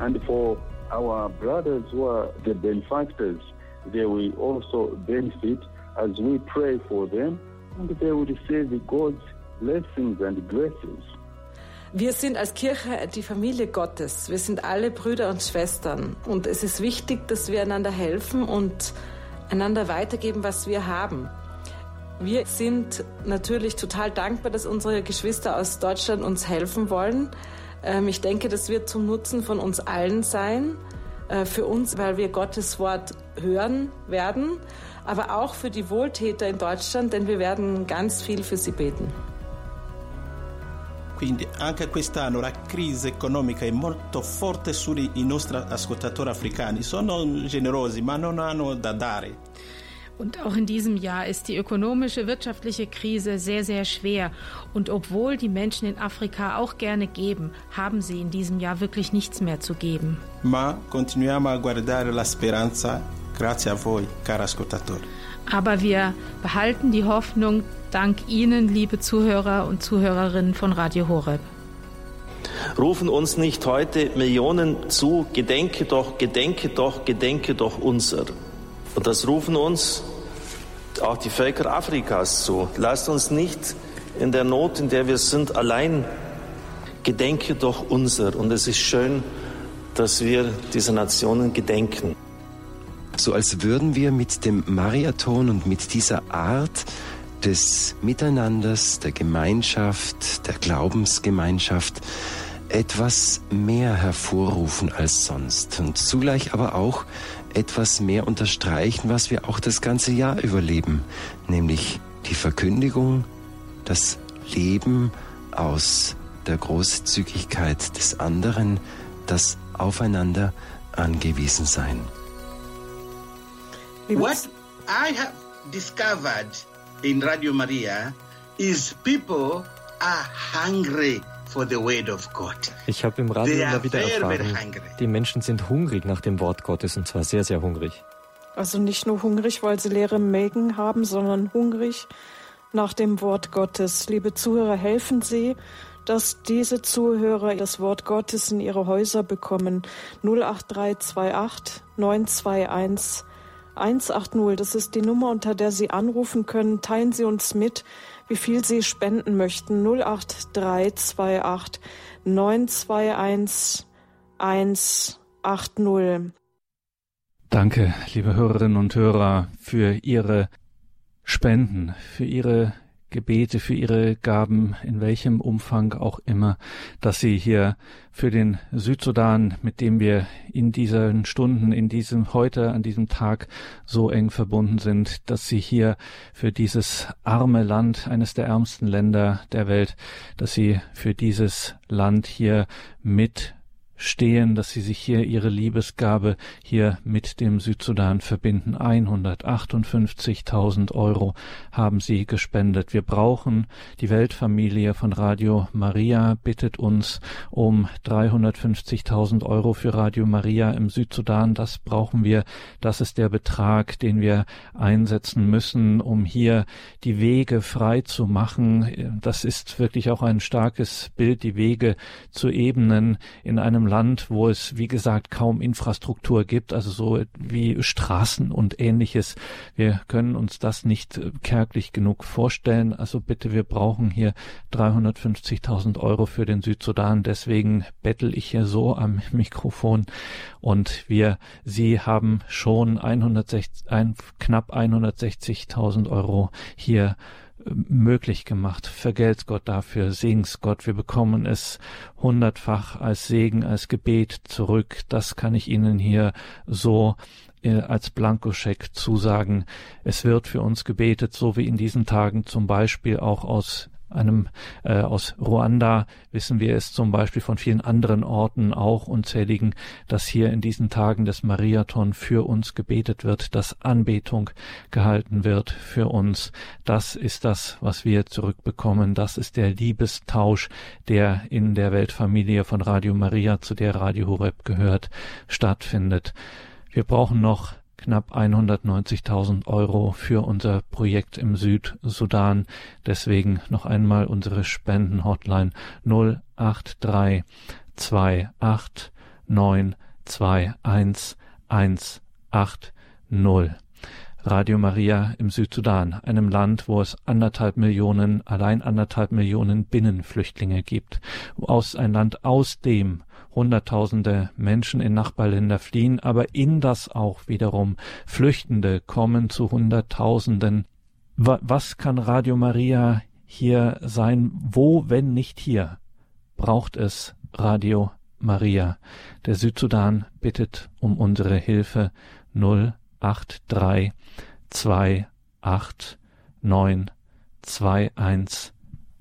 and for our brothers who are the benefactors, they will also benefit as we pray for them and they will receive God's blessings and graces. Wir sind als Kirche die Familie Gottes. Wir sind alle Brüder und Schwestern. Und es ist wichtig, dass wir einander helfen und einander weitergeben, was wir haben. Wir sind natürlich total dankbar, dass unsere Geschwister aus Deutschland uns helfen wollen. Ähm, ich denke, das wird zum Nutzen von uns allen sein. Äh, für uns, weil wir Gottes Wort hören werden, aber auch für die Wohltäter in Deutschland, denn wir werden ganz viel für sie beten. Quindi anche quest'anno la crisi economica è molto forte sui nostri ascoltatori africani. Sono generosi, ma non hanno da dare. Und auch in diesem Jahr ist die ökonomische, wirtschaftliche Krise sehr, sehr schwer. Und obwohl die Menschen in Afrika auch gerne geben, haben sie in diesem Jahr wirklich nichts mehr zu geben. Ma continuiamo a guardare la speranza grazie a voi, cari ascoltatori. Aber wir behalten die Hoffnung dank Ihnen, liebe Zuhörer und Zuhörerinnen von Radio Horeb. Rufen uns nicht heute Millionen zu, gedenke doch, gedenke doch, gedenke doch unser. Und das rufen uns auch die Völker Afrikas zu. Lasst uns nicht in der Not, in der wir sind, allein. Gedenke doch unser. Und es ist schön, dass wir diese Nationen gedenken. So als würden wir mit dem Mariathon und mit dieser Art des Miteinanders, der Gemeinschaft, der Glaubensgemeinschaft etwas mehr hervorrufen als sonst und zugleich aber auch etwas mehr unterstreichen, was wir auch das ganze Jahr überleben, nämlich die Verkündigung, das Leben aus der Großzügigkeit des anderen, das Aufeinander angewiesen sein. What I have discovered in Radio Maria is people are hungry ich habe im Radio immer wieder erfahren, die Menschen sind hungrig nach dem Wort Gottes und zwar sehr, sehr hungrig. Also nicht nur hungrig, weil sie leere Mägen haben, sondern hungrig nach dem Wort Gottes. Liebe Zuhörer, helfen Sie, dass diese Zuhörer das Wort Gottes in ihre Häuser bekommen. 08328 921 180, das ist die Nummer, unter der Sie anrufen können. Teilen Sie uns mit, wie viel Sie spenden möchten. 08328 921 180. Danke, liebe Hörerinnen und Hörer, für Ihre Spenden, für Ihre Gebete, für Ihre Gaben, in welchem Umfang auch immer, dass Sie hier für den Südsudan, mit dem wir in diesen Stunden, in diesem heute, an diesem Tag so eng verbunden sind, dass Sie hier für dieses arme Land, eines der ärmsten Länder der Welt, dass Sie für dieses Land hier mit stehen, dass sie sich hier ihre Liebesgabe hier mit dem Südsudan verbinden. 158.000 Euro haben sie gespendet. Wir brauchen, die Weltfamilie von Radio Maria bittet uns um 350.000 Euro für Radio Maria im Südsudan. Das brauchen wir. Das ist der Betrag, den wir einsetzen müssen, um hier die Wege frei zu machen. Das ist wirklich auch ein starkes Bild, die Wege zu ebnen in einem Land, wo es, wie gesagt, kaum Infrastruktur gibt, also so wie Straßen und ähnliches. Wir können uns das nicht äh, kärglich genug vorstellen. Also bitte, wir brauchen hier 350.000 Euro für den Südsudan. Deswegen bettel ich hier so am (laughs) Mikrofon. Und wir, Sie haben schon 160, ein, knapp 160.000 Euro hier möglich gemacht. Vergelt Gott dafür, segens Gott. Wir bekommen es hundertfach als Segen, als Gebet zurück. Das kann ich Ihnen hier so äh, als Blankoscheck zusagen. Es wird für uns gebetet, so wie in diesen Tagen zum Beispiel auch aus einem äh, aus Ruanda wissen wir es zum Beispiel von vielen anderen Orten auch unzähligen, dass hier in diesen Tagen des Mariathon für uns gebetet wird, dass Anbetung gehalten wird für uns. Das ist das, was wir zurückbekommen. Das ist der Liebestausch, der in der Weltfamilie von Radio Maria, zu der Radio Horeb gehört, stattfindet. Wir brauchen noch knapp 190.000 Euro für unser Projekt im Südsudan. Deswegen noch einmal unsere Spendenhotline 083 28 921 180. Radio Maria im Südsudan, einem Land, wo es anderthalb Millionen, allein anderthalb Millionen Binnenflüchtlinge gibt, aus ein Land, aus dem Hunderttausende Menschen in Nachbarländer fliehen, aber in das auch wiederum Flüchtende kommen zu Hunderttausenden. Was kann Radio Maria hier sein? Wo, wenn nicht hier, braucht es Radio Maria. Der Südsudan bittet um unsere Hilfe 083 28 9 21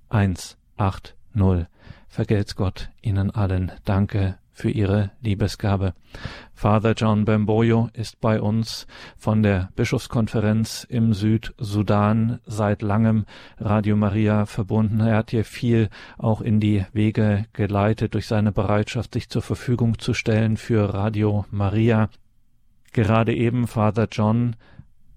180. Vergelt's Gott Ihnen allen. Danke für Ihre Liebesgabe. Father John Bamboyo ist bei uns von der Bischofskonferenz im Südsudan seit langem Radio Maria verbunden. Er hat hier viel auch in die Wege geleitet durch seine Bereitschaft, sich zur Verfügung zu stellen für Radio Maria. Gerade eben, Father John,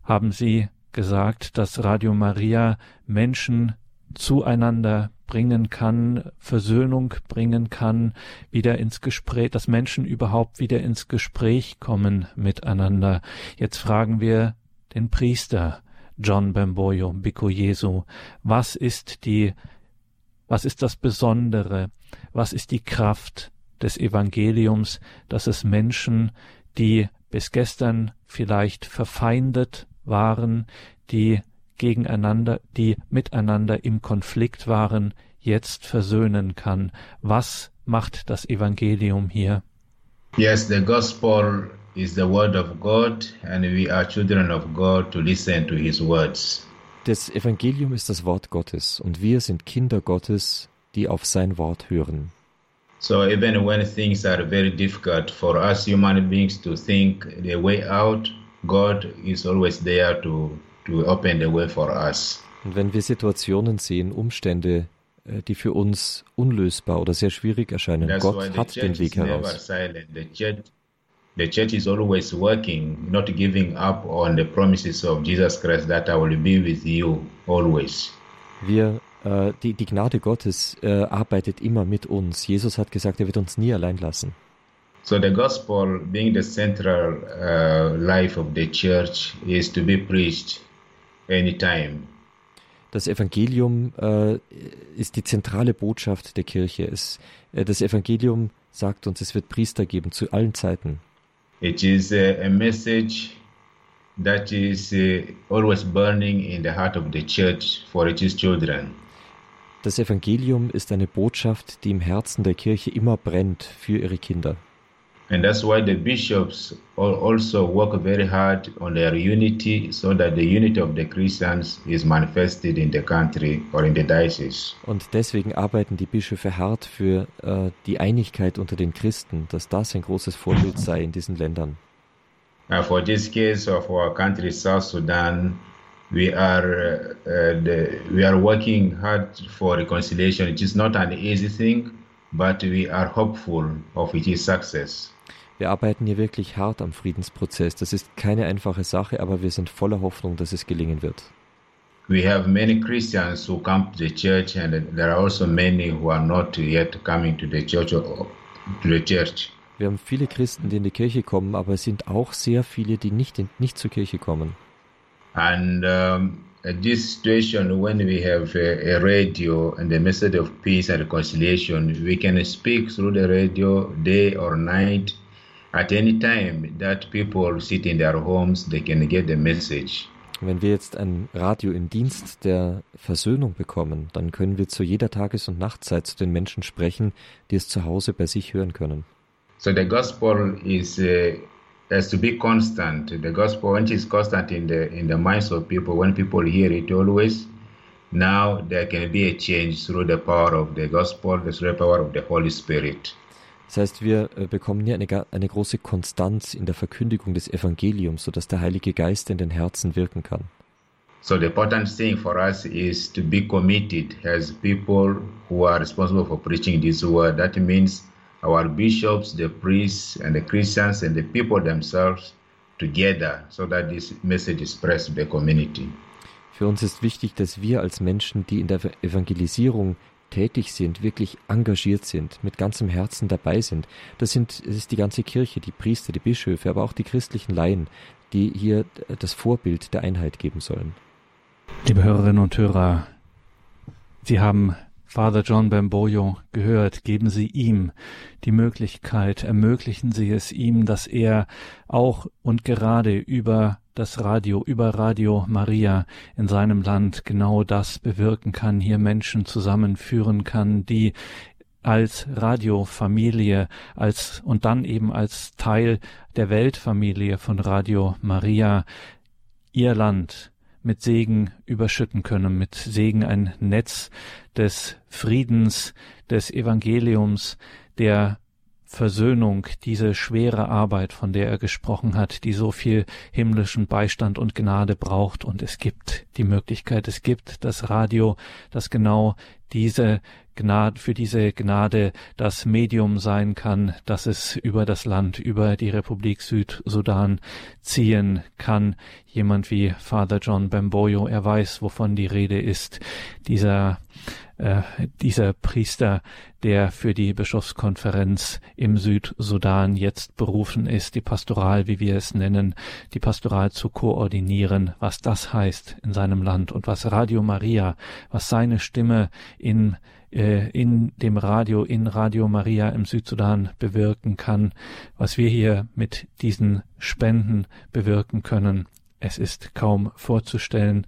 haben Sie gesagt, dass Radio Maria Menschen zueinander bringen kann, Versöhnung bringen kann, wieder ins Gespräch, dass Menschen überhaupt wieder ins Gespräch kommen miteinander. Jetzt fragen wir den Priester John Bamboyo, Biko Jesu, was ist die, was ist das Besondere, was ist die Kraft des Evangeliums, dass es Menschen, die bis gestern vielleicht verfeindet waren, die gegeneinander, die miteinander im Konflikt waren, jetzt versöhnen kann. Was macht das Evangelium hier? Yes, the gospel is the word of God and we are children of God to listen to his words. Das Evangelium ist das Wort Gottes und wir sind Kinder Gottes, die auf sein Wort hören. So even when things are very difficult for us human beings to think the way out, God is always there to to open the way for us. Und wenn wir Situationen sehen, Umstände, äh, die für uns unlösbar oder sehr schwierig erscheinen, That's Gott hat den Weg heraus. The church is always working, not giving up on the promises of Jesus Christ that I will be with you always. Wir äh, die, die Gnade Gottes äh, arbeitet immer mit uns. Jesus hat gesagt, er wird uns nie allein lassen. So the gospel being the central uh, life of the church is to be preached anytime. Das Evangelium äh, ist die zentrale Botschaft der Kirche. Es, äh, das Evangelium sagt uns, es wird Priester geben zu allen Zeiten. It is a, message that is uh, always burning in the heart of the church for its children. Das Evangelium ist eine Botschaft, die im Herzen der Kirche immer brennt für ihre Kinder. And that's why the bishops also work very hard on their unity so that the unity of the Christians is manifested in the country or in the diocese. Und deswegen arbeiten die Bischöfe hart für äh, die Einigkeit unter den Christen, dass das ein großes Vorbild sei in diesen Ländern. Uh, for this case of our country, South Sudan, we are uh, the, we are working hard for reconciliation. It is not an easy thing, but we are hopeful of its success. Wir arbeiten hier wirklich hart am Friedensprozess. Das ist keine einfache Sache, aber wir sind voller Hoffnung, dass es gelingen wird. We have many Christians who come to the church, and there are also many who are not yet coming to the church. To the church. Wir haben viele Christen, die in die Kirche kommen, aber es sind auch sehr viele, die nicht, in, nicht zur Kirche kommen. And um, this situation, when we have a, a, radio and the message of peace and reconciliation, we can speak through the radio day or night at any time that people sit in their homes, they can get the message. Wenn wir jetzt ein Radio im Dienst der Versöhnung bekommen, dann können wir zu jeder Tages- und Nachtzeit zu den Menschen sprechen, die es zu Hause bei sich hören können. So the gospel is uh, has to be constant. The gospel, when it is constant in the in the minds of people, when people hear it always, now there can be a change through the power of the gospel, through the power of the Holy Spirit. Das heißt, wir äh, bekommen hier eine, eine große Konstanz in der Verkündigung des Evangeliums, sodass der Heilige Geist in den Herzen wirken kann. So the important thing for us is to be committed as people who are responsible for preaching this word. That means our bishops, the priests, and the Christians and the people themselves together so that this message is spread to the community. Für uns ist wichtig, dass wir als Menschen, die in der Evangelisierung tätig sind, wirklich engagiert sind, mit ganzem Herzen dabei sind. Das sind, es ist die ganze Kirche, die Priester, die Bischöfe, aber auch die christlichen Laien, die hier das Vorbild der Einheit geben sollen. Liebe Hörerinnen und Hörer, Sie haben Father John Bamboyo gehört, geben Sie ihm die Möglichkeit, ermöglichen Sie es ihm, dass er auch und gerade über das Radio, über Radio Maria in seinem Land genau das bewirken kann, hier Menschen zusammenführen kann, die als Radiofamilie, als und dann eben als Teil der Weltfamilie von Radio Maria ihr Land mit Segen überschütten können, mit Segen ein Netz des Friedens, des Evangeliums, der Versöhnung, diese schwere Arbeit, von der er gesprochen hat, die so viel himmlischen Beistand und Gnade braucht. Und es gibt die Möglichkeit, es gibt das Radio, das genau diese Gnade, für diese Gnade das Medium sein kann, dass es über das Land, über die Republik Südsudan ziehen kann. Jemand wie Father John Bamboyo, er weiß, wovon die Rede ist. Dieser äh, dieser Priester, der für die Bischofskonferenz im Südsudan jetzt berufen ist, die Pastoral, wie wir es nennen, die Pastoral zu koordinieren, was das heißt in seinem Land und was Radio Maria, was seine Stimme in äh, in dem Radio, in Radio Maria im Südsudan bewirken kann, was wir hier mit diesen Spenden bewirken können. Es ist kaum vorzustellen.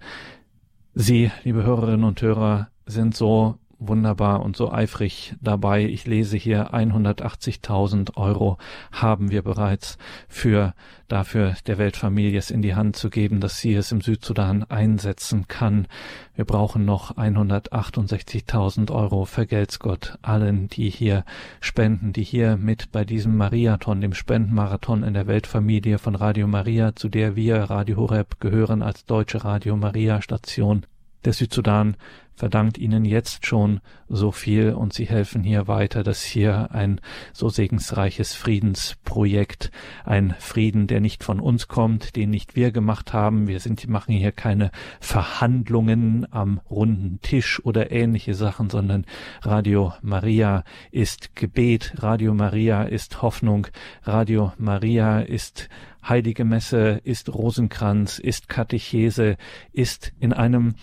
Sie, liebe Hörerinnen und Hörer, sind so wunderbar und so eifrig dabei. Ich lese hier 180.000 Euro haben wir bereits für dafür der Weltfamilie es in die Hand zu geben, dass sie es im Südsudan einsetzen kann. Wir brauchen noch 168.000 Euro. Vergelt's Gott allen, die hier spenden, die hier mit bei diesem Mariathon, dem Spendenmarathon in der Weltfamilie von Radio Maria, zu der wir Radio Horeb gehören als deutsche Radio Maria Station. Der Südsudan verdankt ihnen jetzt schon so viel und sie helfen hier weiter, dass hier ein so segensreiches Friedensprojekt, ein Frieden, der nicht von uns kommt, den nicht wir gemacht haben. Wir sind, machen hier keine Verhandlungen am runden Tisch oder ähnliche Sachen, sondern Radio Maria ist Gebet, Radio Maria ist Hoffnung, Radio Maria ist Heilige Messe, ist Rosenkranz, ist Katechese, ist in einem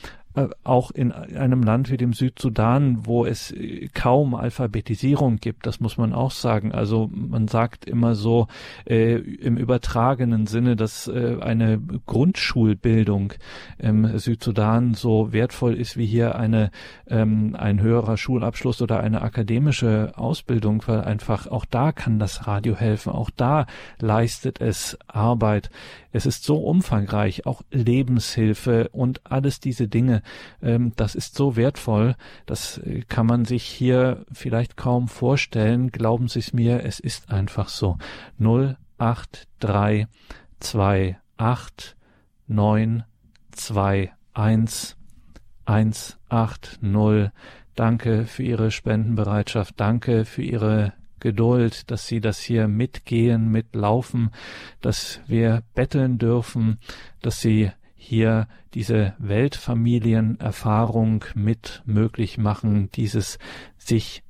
auch in einem Land wie dem Südsudan, wo es äh, kaum Alphabetisierung gibt, das muss man auch sagen. Also man sagt immer so äh, im übertragenen Sinne, dass äh, eine Grundschulbildung im Südsudan so wertvoll ist wie hier eine ähm, ein höherer Schulabschluss oder eine akademische Ausbildung, weil einfach auch da kann das Radio helfen, auch da leistet es Arbeit. Es ist so umfangreich, auch Lebenshilfe und alles diese Dinge. Ähm, das ist so wertvoll, das äh, kann man sich hier vielleicht kaum vorstellen. Glauben Sie es mir, es ist einfach so. 083 28 9 2 1 180. Danke für Ihre Spendenbereitschaft. Danke für Ihre Geduld, dass Sie das hier mitgehen, mitlaufen, dass wir betteln dürfen, dass Sie hier diese Weltfamilienerfahrung mit möglich machen, dieses sich,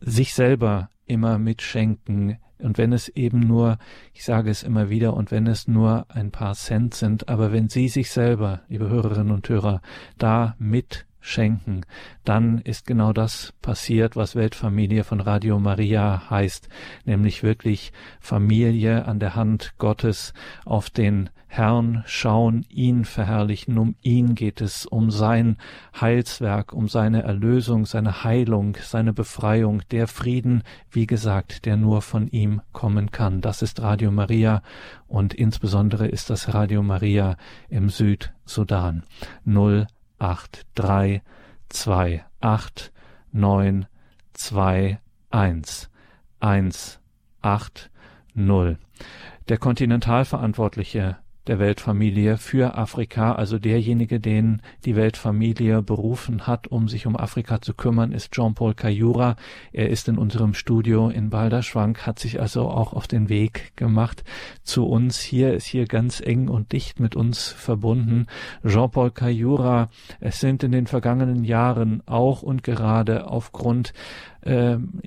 sich selber immer mitschenken. Und wenn es eben nur, ich sage es immer wieder, und wenn es nur ein paar Cent sind, aber wenn Sie sich selber, liebe Hörerinnen und Hörer, da mit schenken, dann ist genau das passiert, was Weltfamilie von Radio Maria heißt, nämlich wirklich Familie an der Hand Gottes auf den Herrn schauen, ihn verherrlichen, um ihn geht es, um sein Heilswerk, um seine Erlösung, seine Heilung, seine Befreiung, der Frieden, wie gesagt, der nur von ihm kommen kann. Das ist Radio Maria und insbesondere ist das Radio Maria im Südsudan. 0 acht drei zwei acht neun zwei eins eins acht null. Der Kontinentalverantwortliche der Weltfamilie für Afrika, also derjenige, den die Weltfamilie berufen hat, um sich um Afrika zu kümmern, ist Jean-Paul Kayura. Er ist in unserem Studio in Balderschwank, hat sich also auch auf den Weg gemacht zu uns. Hier ist hier ganz eng und dicht mit uns verbunden. Jean-Paul Kayura, es sind in den vergangenen Jahren auch und gerade aufgrund ähm,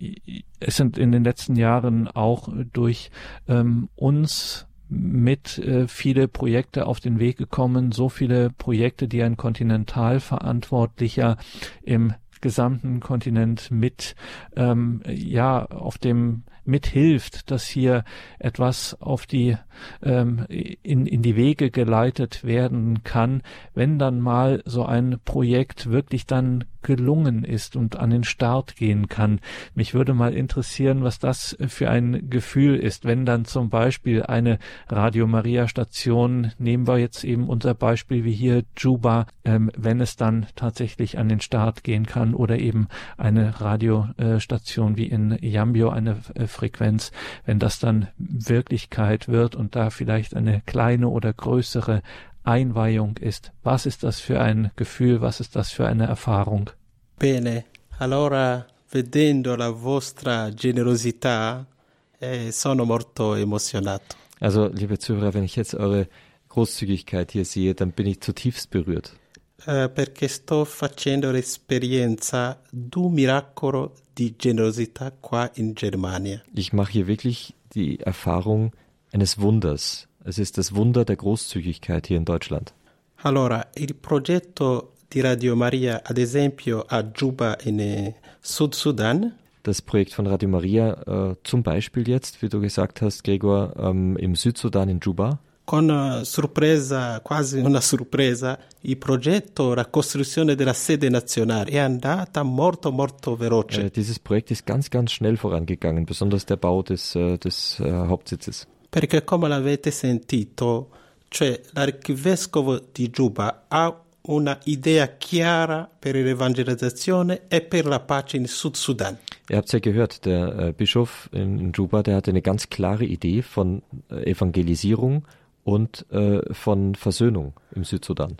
es sind in den letzten Jahren auch durch ähm, uns mit äh, viele Projekte auf den Weg gekommen, so viele Projekte, die ein Kontinentalverantwortlicher im gesamten Kontinent mit ähm, ja auf dem mithilft, dass hier etwas auf die ähm, in, in die Wege geleitet werden kann, wenn dann mal so ein Projekt wirklich dann gelungen ist und an den Start gehen kann. Mich würde mal interessieren, was das für ein Gefühl ist, wenn dann zum Beispiel eine Radio Maria Station, nehmen wir jetzt eben unser Beispiel wie hier Juba, ähm, wenn es dann tatsächlich an den Start gehen kann oder eben eine Radiostation wie in Yambio, eine äh, Frequenz, wenn das dann Wirklichkeit wird und da vielleicht eine kleine oder größere Einweihung ist. Was ist das für ein Gefühl? Was ist das für eine Erfahrung? Bene, allora vedendo la vostra generosità eh, sono molto emozionato. Also, liebe Zuhörer, wenn ich jetzt eure Großzügigkeit hier sehe, dann bin ich zutiefst berührt. Uh, perché sto facendo l'esperienza d'un miracolo di generosità qua in Germania. Ich mache hier wirklich die Erfahrung eines Wunders. Es ist das Wunder der Großzügigkeit hier in Deutschland. Allora, il progetto di Radio Maria, ad esempio a Juba in eh, Sud Sudan. Das Projekt von Radio Maria, äh, zum Beispiel jetzt, wie du gesagt hast, Gregor, ähm, im Südsudan in Juba. Con uh, sorpresa, quasi una sorpresa, il progetto la costruzione della sede nazionale è andata molto molto veloce. Äh, dieses Projekt ist ganz ganz schnell vorangegangen, besonders der Bau des, äh, des äh, Hauptsitzes perché come l'avete sentito, cioè l'archivescovo di Giuba ha una idea chiara per l'evangelizzazione e per la pace in Sud Sudan. Ihr habt ja gehört, der äh, Bischof in Juba, der hatte eine ganz klare Idee von äh, Evangelisierung und äh, von Versöhnung im Südsudan.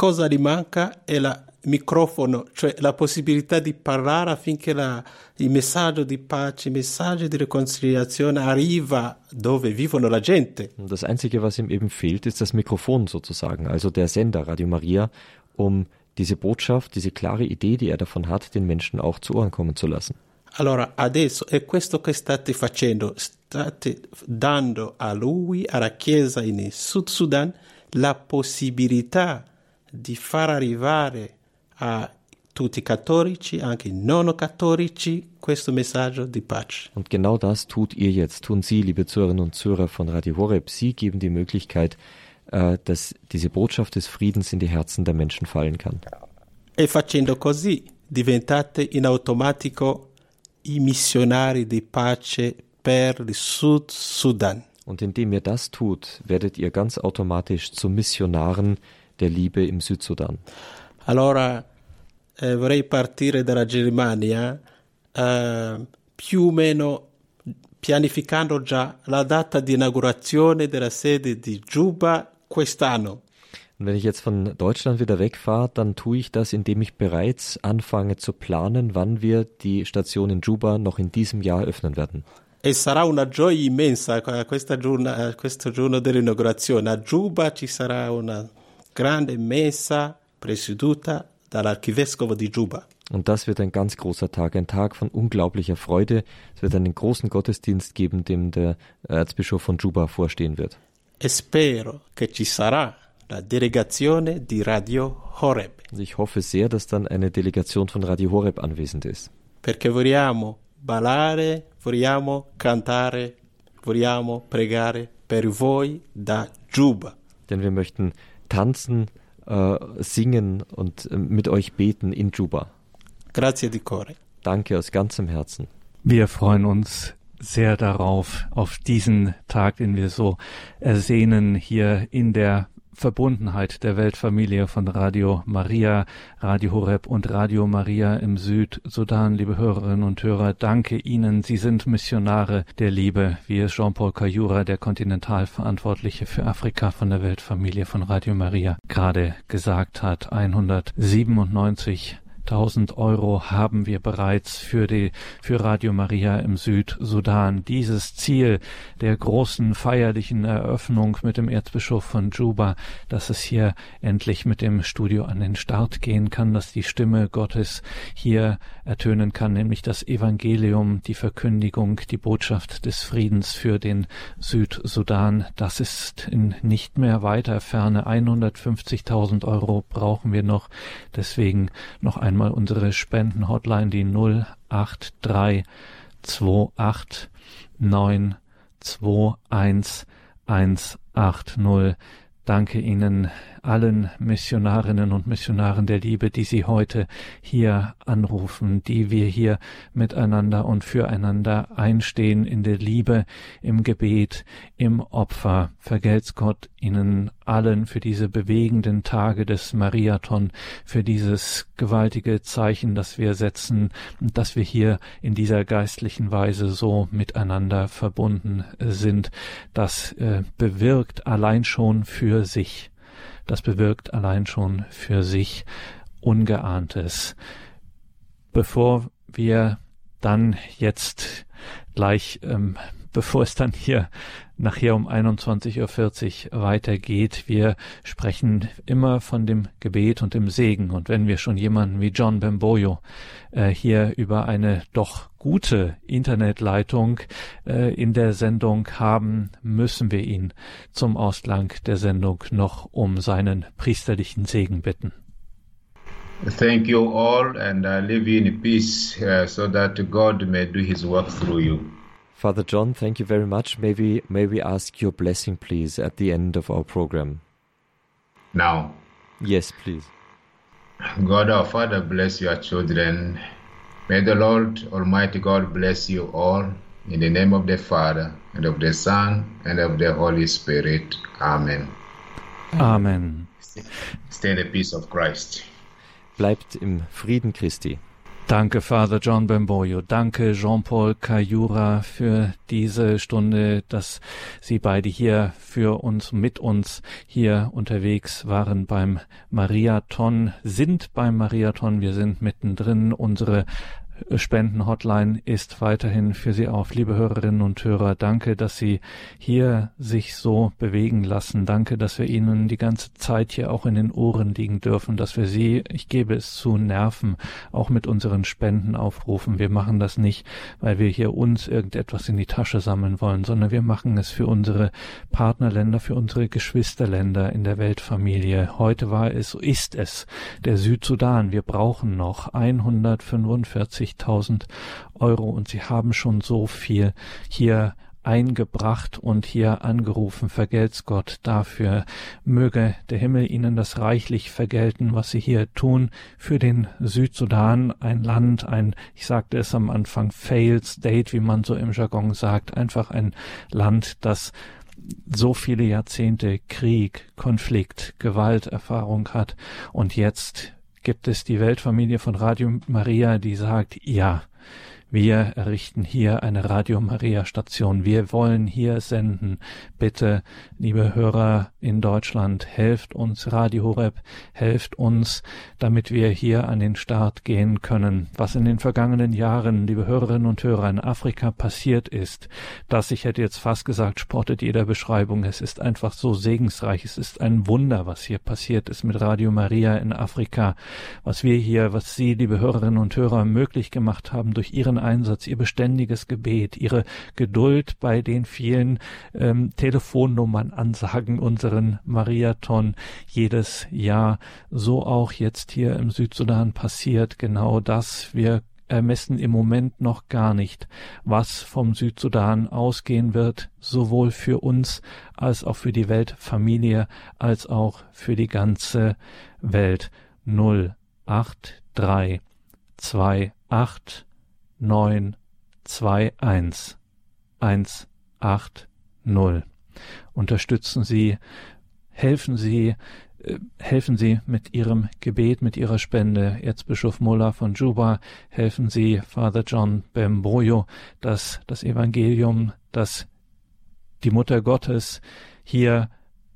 Cosa gli manca è la microfono, cioè la possibilità di parlare affinché la, il messaggio di pace, il messaggio di riconciliazione arriva dove vivono la gente. Das Einzige, was ihm eben fehlt, ist das Mikrofon sozusagen, also der Sender Radio Maria, um diese Botschaft, diese klare Idee, die er davon hat, den Menschen auch zu Ohren kommen zu lassen. Allora, adesso è questo che state facendo, state dando a lui, alla Chiesa in Sud Sudan, la possibilità di far arrivare a tutti i cattolici, anche i non cattolici, questo messaggio di pace. Und genau das tut ihr jetzt, tun Sie, liebe Zuhörerinnen und Zuhörer von Radio Horeb. Sie geben die Möglichkeit, äh, dass diese Botschaft des Friedens in die Herzen der Menschen fallen kann. E facendo così diventate in automatico i missionari di pace per il Sud Sudan. Und indem ihr das tut, werdet ihr ganz automatisch zu Missionaren der Liebe im Südsudan. Allora eh, vorrei partire dalla Germania eh, più o meno pianificando già la data di inaugurazione della sede di Juba quest'anno. Und wenn ich jetzt von Deutschland wieder wegfahre, dann tue ich das, indem ich bereits anfange zu planen, wann wir die Station in Juba noch in diesem Jahr öffnen werden. E sarà una gioia immensa questa giorno, questo giorno dell'inaugurazione. A Juba ci sarà una grande messa presieduta dall'archivescovo di Juba. Und das wird ein ganz großer Tag, ein Tag von unglaublicher Freude. Es wird einen großen Gottesdienst geben, dem der Erzbischof von Juba vorstehen wird. E spero che ci sarà la delegazione di Radio Horeb. Ich hoffe sehr, dass dann eine Delegation von Radio Horeb anwesend ist. Perché vogliamo ballare, vogliamo cantare, vogliamo pregare per voi da Juba. Denn wir möchten tanzen, äh, singen und äh, mit euch beten in Juba. Grazie di cuore. Danke aus ganzem Herzen. Wir freuen uns sehr darauf, auf diesen Tag, den wir so ersehnen hier in der Verbundenheit der Weltfamilie von Radio Maria, Radio Horeb und Radio Maria im Südsudan. Liebe Hörerinnen und Hörer, danke Ihnen. Sie sind Missionare der Liebe, wie es Jean-Paul Kayura, der Kontinentalverantwortliche für Afrika von der Weltfamilie von Radio Maria, gerade gesagt hat. 197 1000 Euro haben wir bereits für die, für Radio Maria im Südsudan. Dieses Ziel der großen feierlichen Eröffnung mit dem Erzbischof von Juba, dass es hier endlich mit dem Studio an den Start gehen kann, dass die Stimme Gottes hier ertönen kann, nämlich das Evangelium, die Verkündigung, die Botschaft des Friedens für den Südsudan. Das ist in nicht mehr weiter Ferne. 150.000 Euro brauchen wir noch. Deswegen noch einmal einmal unsere Spenden-Hotline, die 083 28 921 180. Danke Ihnen allen Missionarinnen und Missionaren der Liebe, die Sie heute hier anrufen, die wir hier miteinander und füreinander einstehen in der Liebe, im Gebet, im Opfer. Vergelt's Gott Ihnen allen für diese bewegenden Tage des Mariathon, für dieses gewaltige Zeichen, das wir setzen, dass wir hier in dieser geistlichen Weise so miteinander verbunden sind. Das äh, bewirkt allein schon für sich das bewirkt allein schon für sich Ungeahntes. Bevor wir dann jetzt gleich, ähm, bevor es dann hier nachher um 21.40 Uhr weitergeht. Wir sprechen immer von dem Gebet und dem Segen. Und wenn wir schon jemanden wie John Bemboyo äh, hier über eine doch gute Internetleitung äh, in der Sendung haben, müssen wir ihn zum Ausklang der Sendung noch um seinen priesterlichen Segen bitten. Thank you all and uh, live in peace uh, so that God may do his work through you. Father John, thank you very much. May we, may we ask your blessing, please, at the end of our program? Now. Yes, please. God our Father, bless your children. May the Lord Almighty God bless you all. In the name of the Father, and of the Son, and of the Holy Spirit. Amen. Amen. Stay in the peace of Christ. Bleibt im Frieden Christi. Danke, Father John Bemboyo. Danke, Jean-Paul Kayura, für diese Stunde, dass Sie beide hier für uns, mit uns hier unterwegs waren beim Mariathon, sind beim Mariathon. Wir sind mittendrin. Unsere Spendenhotline ist weiterhin für Sie auf. Liebe Hörerinnen und Hörer, danke, dass Sie hier sich so bewegen lassen. Danke, dass wir Ihnen die ganze Zeit hier auch in den Ohren liegen dürfen, dass wir Sie, ich gebe es zu, nerven, auch mit unseren Spenden aufrufen. Wir machen das nicht, weil wir hier uns irgendetwas in die Tasche sammeln wollen, sondern wir machen es für unsere Partnerländer, für unsere Geschwisterländer in der Weltfamilie. Heute war es, ist es der Südsudan. Wir brauchen noch 145 50.000 Euro und sie haben schon so viel hier eingebracht und hier angerufen. Vergelt's Gott dafür. Möge der Himmel ihnen das reichlich vergelten, was sie hier tun für den Südsudan, ein Land, ein, ich sagte es am Anfang, failed state, wie man so im Jargon sagt, einfach ein Land, das so viele Jahrzehnte Krieg, Konflikt, Gewalterfahrung hat und jetzt gibt es die Weltfamilie von Radio Maria, die sagt, ja, wir errichten hier eine Radio Maria Station. Wir wollen hier senden. Bitte, liebe Hörer in Deutschland, helft uns Radio Horeb, helft uns, damit wir hier an den Start gehen können. Was in den vergangenen Jahren, liebe Hörerinnen und Hörer, in Afrika passiert ist, das, ich hätte jetzt fast gesagt, spottet jeder Beschreibung. Es ist einfach so segensreich. Es ist ein Wunder, was hier passiert ist mit Radio Maria in Afrika. Was wir hier, was Sie, liebe Hörerinnen und Hörer, möglich gemacht haben durch Ihren Einsatz, ihr beständiges Gebet, ihre Geduld bei den vielen ähm, Telefonnummern ansagen unseren Mariathon jedes Jahr. So auch jetzt hier im Südsudan passiert genau das. Wir ermessen im Moment noch gar nicht, was vom Südsudan ausgehen wird, sowohl für uns als auch für die Weltfamilie, als auch für die ganze Welt. 0, 8, 3, 2, 8, neun zwei eins eins acht null. Unterstützen Sie, helfen Sie, äh, helfen Sie mit Ihrem Gebet, mit Ihrer Spende. Erzbischof Mullah von Juba, helfen Sie Father John Bemboyo, dass das Evangelium, dass die Mutter Gottes hier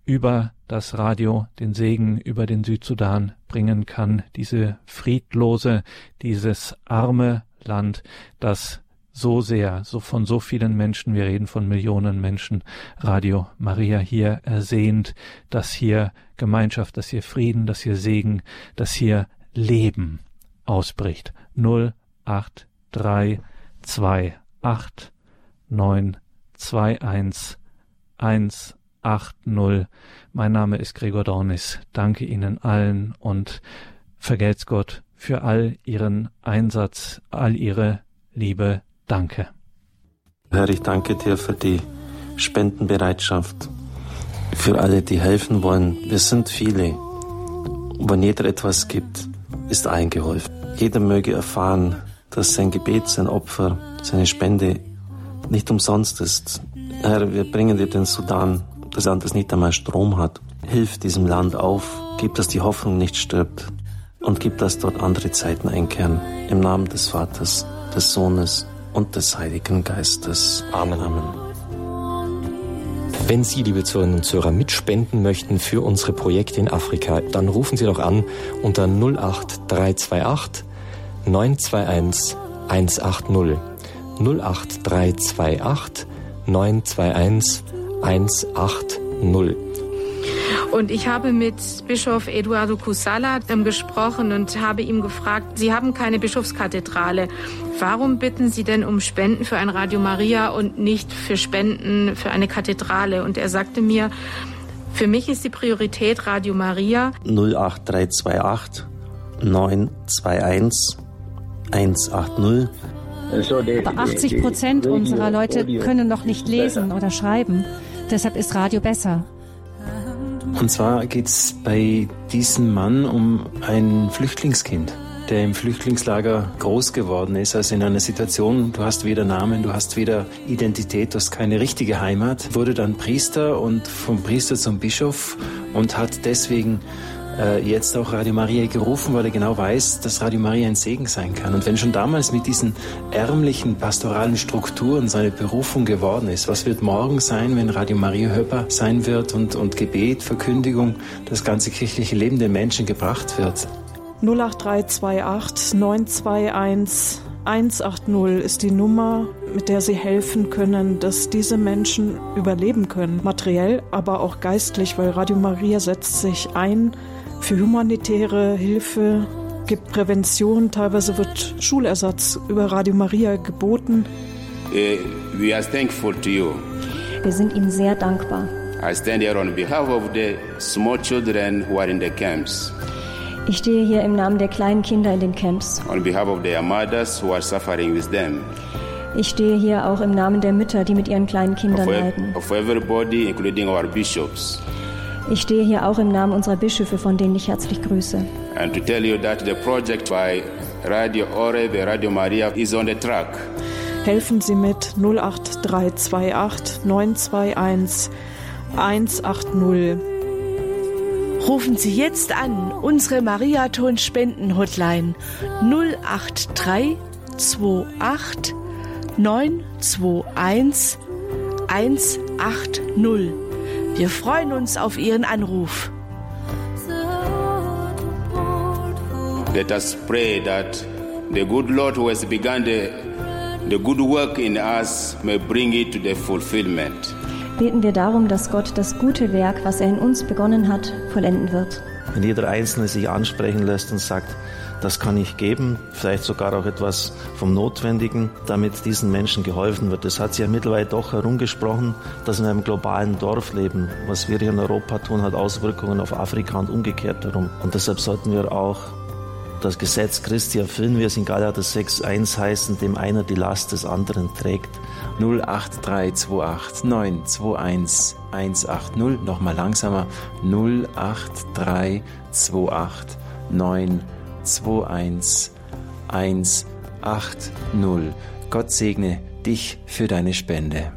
über das Radio den Segen über den Südsudan bringen kann, diese friedlose, dieses arme Land, das so sehr, so von so vielen Menschen, wir reden von Millionen Menschen, Radio Maria hier ersehnt, dass hier Gemeinschaft, dass hier Frieden, dass hier Segen, dass hier Leben ausbricht. 0, 8, 3, 2, 8, 9, 2, 1, 1, 8, 0. Mein Name ist Gregor Dornis. Danke Ihnen allen und vergelt's Gott für all Ihren Einsatz, all Ihre Liebe. Danke. Herr, ich danke dir für die Spendenbereitschaft, für alle, die helfen wollen. Wir sind viele. Wenn jeder etwas gibt, ist eingeholfen. Jeder möge erfahren, dass sein Gebet, sein Opfer, seine Spende nicht umsonst ist. Herr, wir bringen dir den Sudan, das Land, das nicht einmal Strom hat. Hilf diesem Land auf, gib, dass die Hoffnung nicht stirbt und gib, dass dort andere Zeiten einkehren. Im Namen des Vaters, des Sohnes und des Heiligen Geistes. Amen. Amen. Wenn Sie, liebe Zuhörerinnen und Zuhörer, mitspenden möchten für unsere Projekte in Afrika, dann rufen Sie doch an unter 08328 921 180. 08328 921 180. Und ich habe mit Bischof Eduardo Cusala gesprochen und habe ihm gefragt, Sie haben keine Bischofskathedrale. Warum bitten Sie denn um Spenden für ein Radio Maria und nicht für Spenden für eine Kathedrale? Und er sagte mir, für mich ist die Priorität Radio Maria 08328 921 180. Aber 80 Prozent unserer Leute können noch nicht lesen oder schreiben. Deshalb ist Radio besser. Und zwar geht es bei diesem Mann um ein Flüchtlingskind, der im Flüchtlingslager groß geworden ist, also in einer Situation, du hast weder Namen, du hast weder Identität, du hast keine richtige Heimat, wurde dann Priester und vom Priester zum Bischof und hat deswegen äh, jetzt auch Radio Maria gerufen, weil er genau weiß, dass Radio Maria ein Segen sein kann. Und wenn schon damals mit diesen ärmlichen pastoralen Strukturen seine Berufung geworden ist, was wird morgen sein, wenn Radio Maria hörbar sein wird und, und Gebet, Verkündigung, das ganze kirchliche Leben den Menschen gebracht wird? 08328 921 180 ist die Nummer, mit der Sie helfen können, dass diese Menschen überleben können, materiell, aber auch geistlich, weil Radio Maria setzt sich ein für humanitäre Hilfe, gibt Prävention, teilweise wird Schulersatz über Radio Maria geboten. Uh, we are thankful to you. Wir sind Ihnen sehr dankbar. I stand here on behalf of the small children who are in the camps. Ich stehe hier im Namen der kleinen Kinder in den Camps. On behalf of their mothers who are suffering with them. Ich stehe hier auch im Namen der Mütter, die mit ihren kleinen Kindern of, leiden. Of everybody, including our bishops. Ich stehe hier auch im Namen unserer Bischöfe, von denen ich herzlich grüße. And to tell you that the project by Radio Oreb, Radio Maria is on the track. Helfen Sie mit 08328 921 180. Rufen Sie jetzt an unsere Mariaton-Spenden-Hotline 083 28 921 180. Wir freuen uns auf Ihren Anruf. Let us pray that the good Lord who has begun the, the good work in us may bring it to the fulfillment. Beten wir darum, dass Gott das gute Werk, was er in uns begonnen hat, vollenden wird. Wenn jeder Einzelne sich ansprechen lässt und sagt, das kann ich geben, vielleicht sogar auch etwas vom Notwendigen, damit diesen Menschen geholfen wird. Es hat sich ja mittlerweile doch herumgesprochen, dass wir in einem globalen Dorf leben. Was wir hier in Europa tun, hat Auswirkungen auf Afrika und umgekehrt herum. Und deshalb sollten wir auch das Gesetz Christi erfüllen, wie es in Galater 6,1 heißt, dem einer die Last des anderen trägt. 08328 921 180. Nochmal langsamer. 08328 921 180. Gott segne dich für deine Spende.